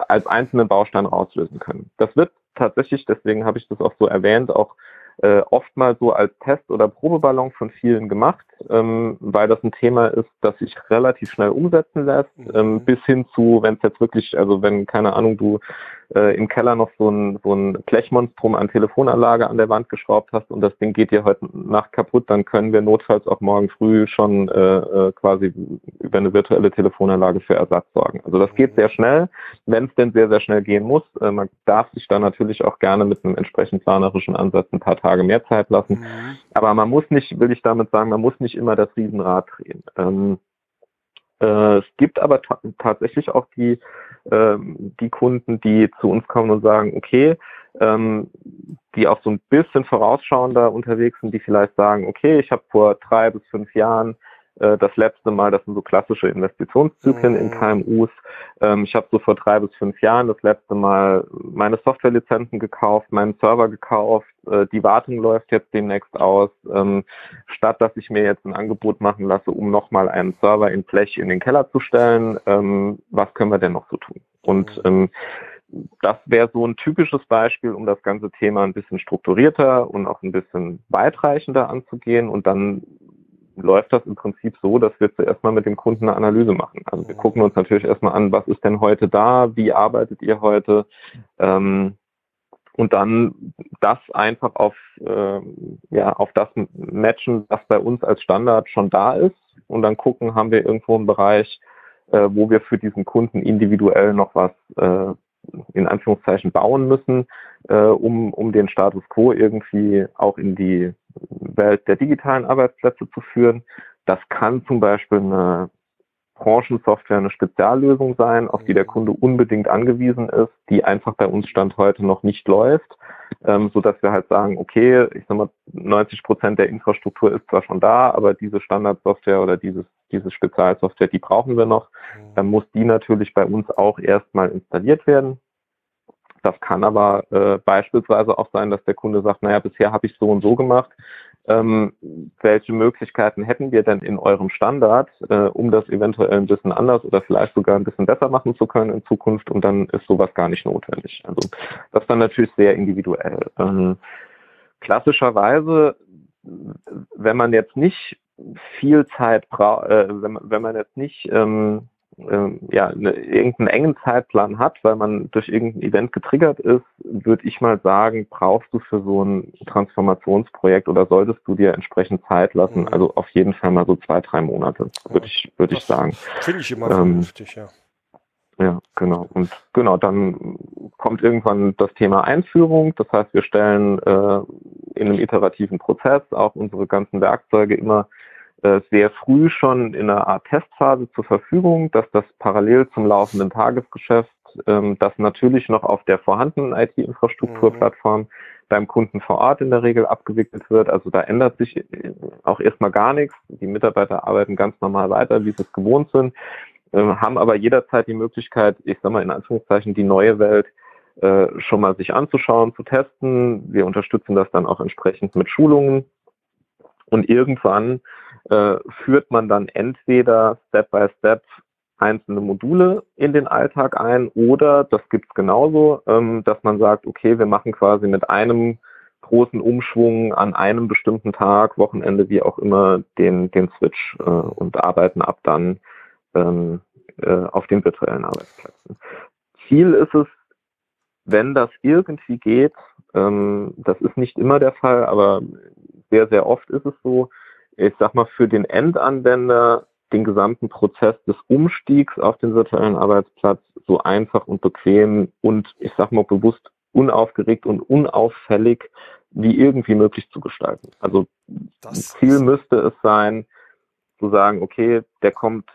als einzelnen Baustein rauslösen können. Das wird tatsächlich, deswegen habe ich das auch so erwähnt, auch äh, oftmals so als Test- oder Probeballon von vielen gemacht, ähm, weil das ein Thema ist, das sich relativ schnell umsetzen lässt, ähm, mhm. bis hin zu, wenn es jetzt wirklich, also wenn, keine Ahnung, du äh, im Keller noch so ein, so ein Blechmonstrum an Telefonanlage an der Wand geschraubt hast und das Ding geht dir heute Nacht kaputt, dann können wir notfalls auch morgen früh schon äh, äh, quasi über eine virtuelle Telefonanlage für Ersatz sorgen. Also das geht mhm. sehr schnell, wenn es denn sehr, sehr schnell gehen muss. Äh, man darf sich da natürlich auch gerne mit einem entsprechend planerischen Ansatz ein paar Tage mehr Zeit lassen. Mhm. Aber man muss nicht, will ich damit sagen, man muss nicht immer das Riesenrad drehen. Ähm, äh, es gibt aber tatsächlich auch die, ähm, die Kunden, die zu uns kommen und sagen, okay, ähm, die auch so ein bisschen vorausschauender unterwegs sind, die vielleicht sagen, okay, ich habe vor drei bis fünf Jahren das letzte Mal, das sind so klassische Investitionszyklen mhm. in KMUs. Ähm, ich habe so vor drei bis fünf Jahren das letzte Mal meine Softwarelizenzen gekauft, meinen Server gekauft. Äh, die Wartung läuft jetzt demnächst aus. Ähm, statt dass ich mir jetzt ein Angebot machen lasse, um nochmal einen Server in Blech in den Keller zu stellen, ähm, was können wir denn noch so tun? Und mhm. das wäre so ein typisches Beispiel, um das ganze Thema ein bisschen strukturierter und auch ein bisschen weitreichender anzugehen. Und dann läuft das im Prinzip so, dass wir zuerst mal mit dem Kunden eine Analyse machen. Also wir gucken uns natürlich erstmal an, was ist denn heute da, wie arbeitet ihr heute ähm, und dann das einfach auf, äh, ja, auf das matchen, was bei uns als Standard schon da ist und dann gucken, haben wir irgendwo einen Bereich, äh, wo wir für diesen Kunden individuell noch was äh, in Anführungszeichen bauen müssen, äh, um, um den Status quo irgendwie auch in die Welt der digitalen Arbeitsplätze zu führen. Das kann zum Beispiel eine Branchensoftware, eine Speziallösung sein, auf die der Kunde unbedingt angewiesen ist, die einfach bei uns Stand heute noch nicht läuft, ähm, so dass wir halt sagen, okay, ich sag mal, 90 Prozent der Infrastruktur ist zwar schon da, aber diese Standardsoftware oder dieses, diese Spezialsoftware, die brauchen wir noch. Mhm. Dann muss die natürlich bei uns auch erstmal installiert werden. Das kann aber äh, beispielsweise auch sein, dass der Kunde sagt, naja, bisher habe ich so und so gemacht. Ähm, welche Möglichkeiten hätten wir denn in eurem Standard, äh, um das eventuell ein bisschen anders oder vielleicht sogar ein bisschen besser machen zu können in Zukunft? Und dann ist sowas gar nicht notwendig. Also das ist dann natürlich sehr individuell. Ähm, klassischerweise, wenn man jetzt nicht viel Zeit braucht, äh, wenn, wenn man jetzt nicht ähm, ähm, ja, eine, irgendeinen engen Zeitplan hat, weil man durch irgendein Event getriggert ist, würde ich mal sagen, brauchst du für so ein Transformationsprojekt oder solltest du dir entsprechend Zeit lassen? Mhm. Also auf jeden Fall mal so zwei, drei Monate, würde ich, würde ich sagen. Finde ich immer ähm, vernünftig, ja. Ja, genau. Und genau, dann kommt irgendwann das Thema Einführung. Das heißt, wir stellen äh, in einem iterativen Prozess auch unsere ganzen Werkzeuge immer sehr früh schon in einer Art Testphase zur Verfügung, dass das parallel zum laufenden Tagesgeschäft ähm, das natürlich noch auf der vorhandenen IT-Infrastrukturplattform mhm. beim Kunden vor Ort in der Regel abgewickelt wird. Also da ändert sich äh, auch erstmal gar nichts. Die Mitarbeiter arbeiten ganz normal weiter, wie sie es gewohnt sind, äh, haben aber jederzeit die Möglichkeit, ich sage mal in Anführungszeichen, die neue Welt äh, schon mal sich anzuschauen, zu testen. Wir unterstützen das dann auch entsprechend mit Schulungen. Und irgendwann äh, führt man dann entweder Step by Step einzelne Module in den Alltag ein oder, das gibt's genauso, ähm, dass man sagt, okay, wir machen quasi mit einem großen Umschwung an einem bestimmten Tag, Wochenende, wie auch immer, den, den Switch äh, und arbeiten ab dann ähm, äh, auf den virtuellen Arbeitsplätzen. Ziel ist es, wenn das irgendwie geht, ähm, das ist nicht immer der Fall, aber sehr, sehr oft ist es so, ich sag mal, für den Endanwender den gesamten Prozess des Umstiegs auf den virtuellen Arbeitsplatz so einfach und bequem und ich sag mal bewusst unaufgeregt und unauffällig wie irgendwie möglich zu gestalten. Also das Ziel müsste es sein, zu sagen, okay, der kommt,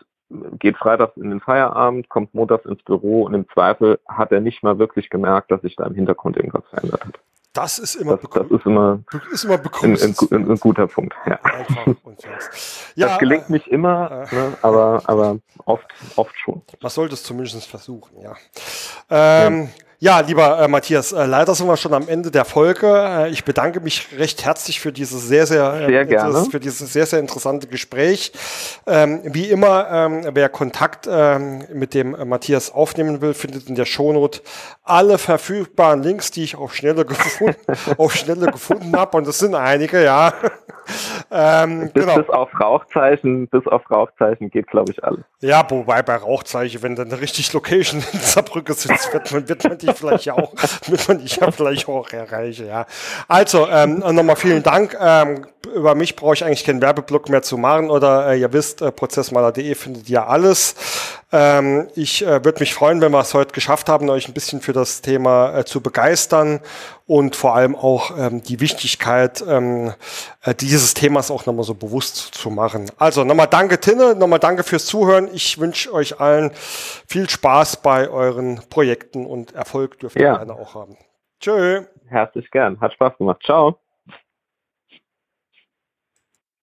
geht freitags in den Feierabend, kommt montags ins Büro und im Zweifel hat er nicht mal wirklich gemerkt, dass sich da im Hintergrund irgendwas verändert hat. Das ist immer, das, das ist immer, ist immer ein, ein, ein, ein, guter Punkt. Ja. ja das gelingt äh, nicht immer, äh, ne, aber, aber oft, oft schon. Man sollte es zumindest versuchen, ja. Ähm, ja. Ja, lieber äh, Matthias, äh, leider sind wir schon am Ende der Folge. Äh, ich bedanke mich recht herzlich für dieses sehr, sehr, äh, sehr dieses, für dieses sehr, sehr interessante Gespräch. Ähm, wie immer, ähm, wer Kontakt ähm, mit dem äh, Matthias aufnehmen will, findet in der Shownote alle verfügbaren Links, die ich auf Schnelle gefunden, auf Schnelle gefunden habe. Und das sind einige, ja. Ähm, bis, genau. bis auf Rauchzeichen, bis auf Rauchzeichen geht, glaube ich, alles. Ja, wobei bei Rauchzeichen, wenn dann eine richtig Location in Saarbrücke sitzt, wird man, wird man die vielleicht ja auch, wird man die ja vielleicht auch erreichen, ja. Also, ähm, nochmal vielen Dank. Ähm, über mich brauche ich eigentlich keinen Werbeblock mehr zu machen oder äh, ihr wisst, äh, prozessmaler.de findet ihr alles. Ähm, ich äh, würde mich freuen, wenn wir es heute geschafft haben, euch ein bisschen für das Thema äh, zu begeistern und vor allem auch ähm, die Wichtigkeit ähm, äh, dieses Themas auch nochmal so bewusst zu machen. Also nochmal danke Tinne, nochmal danke fürs Zuhören. Ich wünsche euch allen viel Spaß bei euren Projekten und Erfolg dürft ihr ja. gerne auch haben. Tschö. Herzlich gern. Hat Spaß gemacht. Ciao.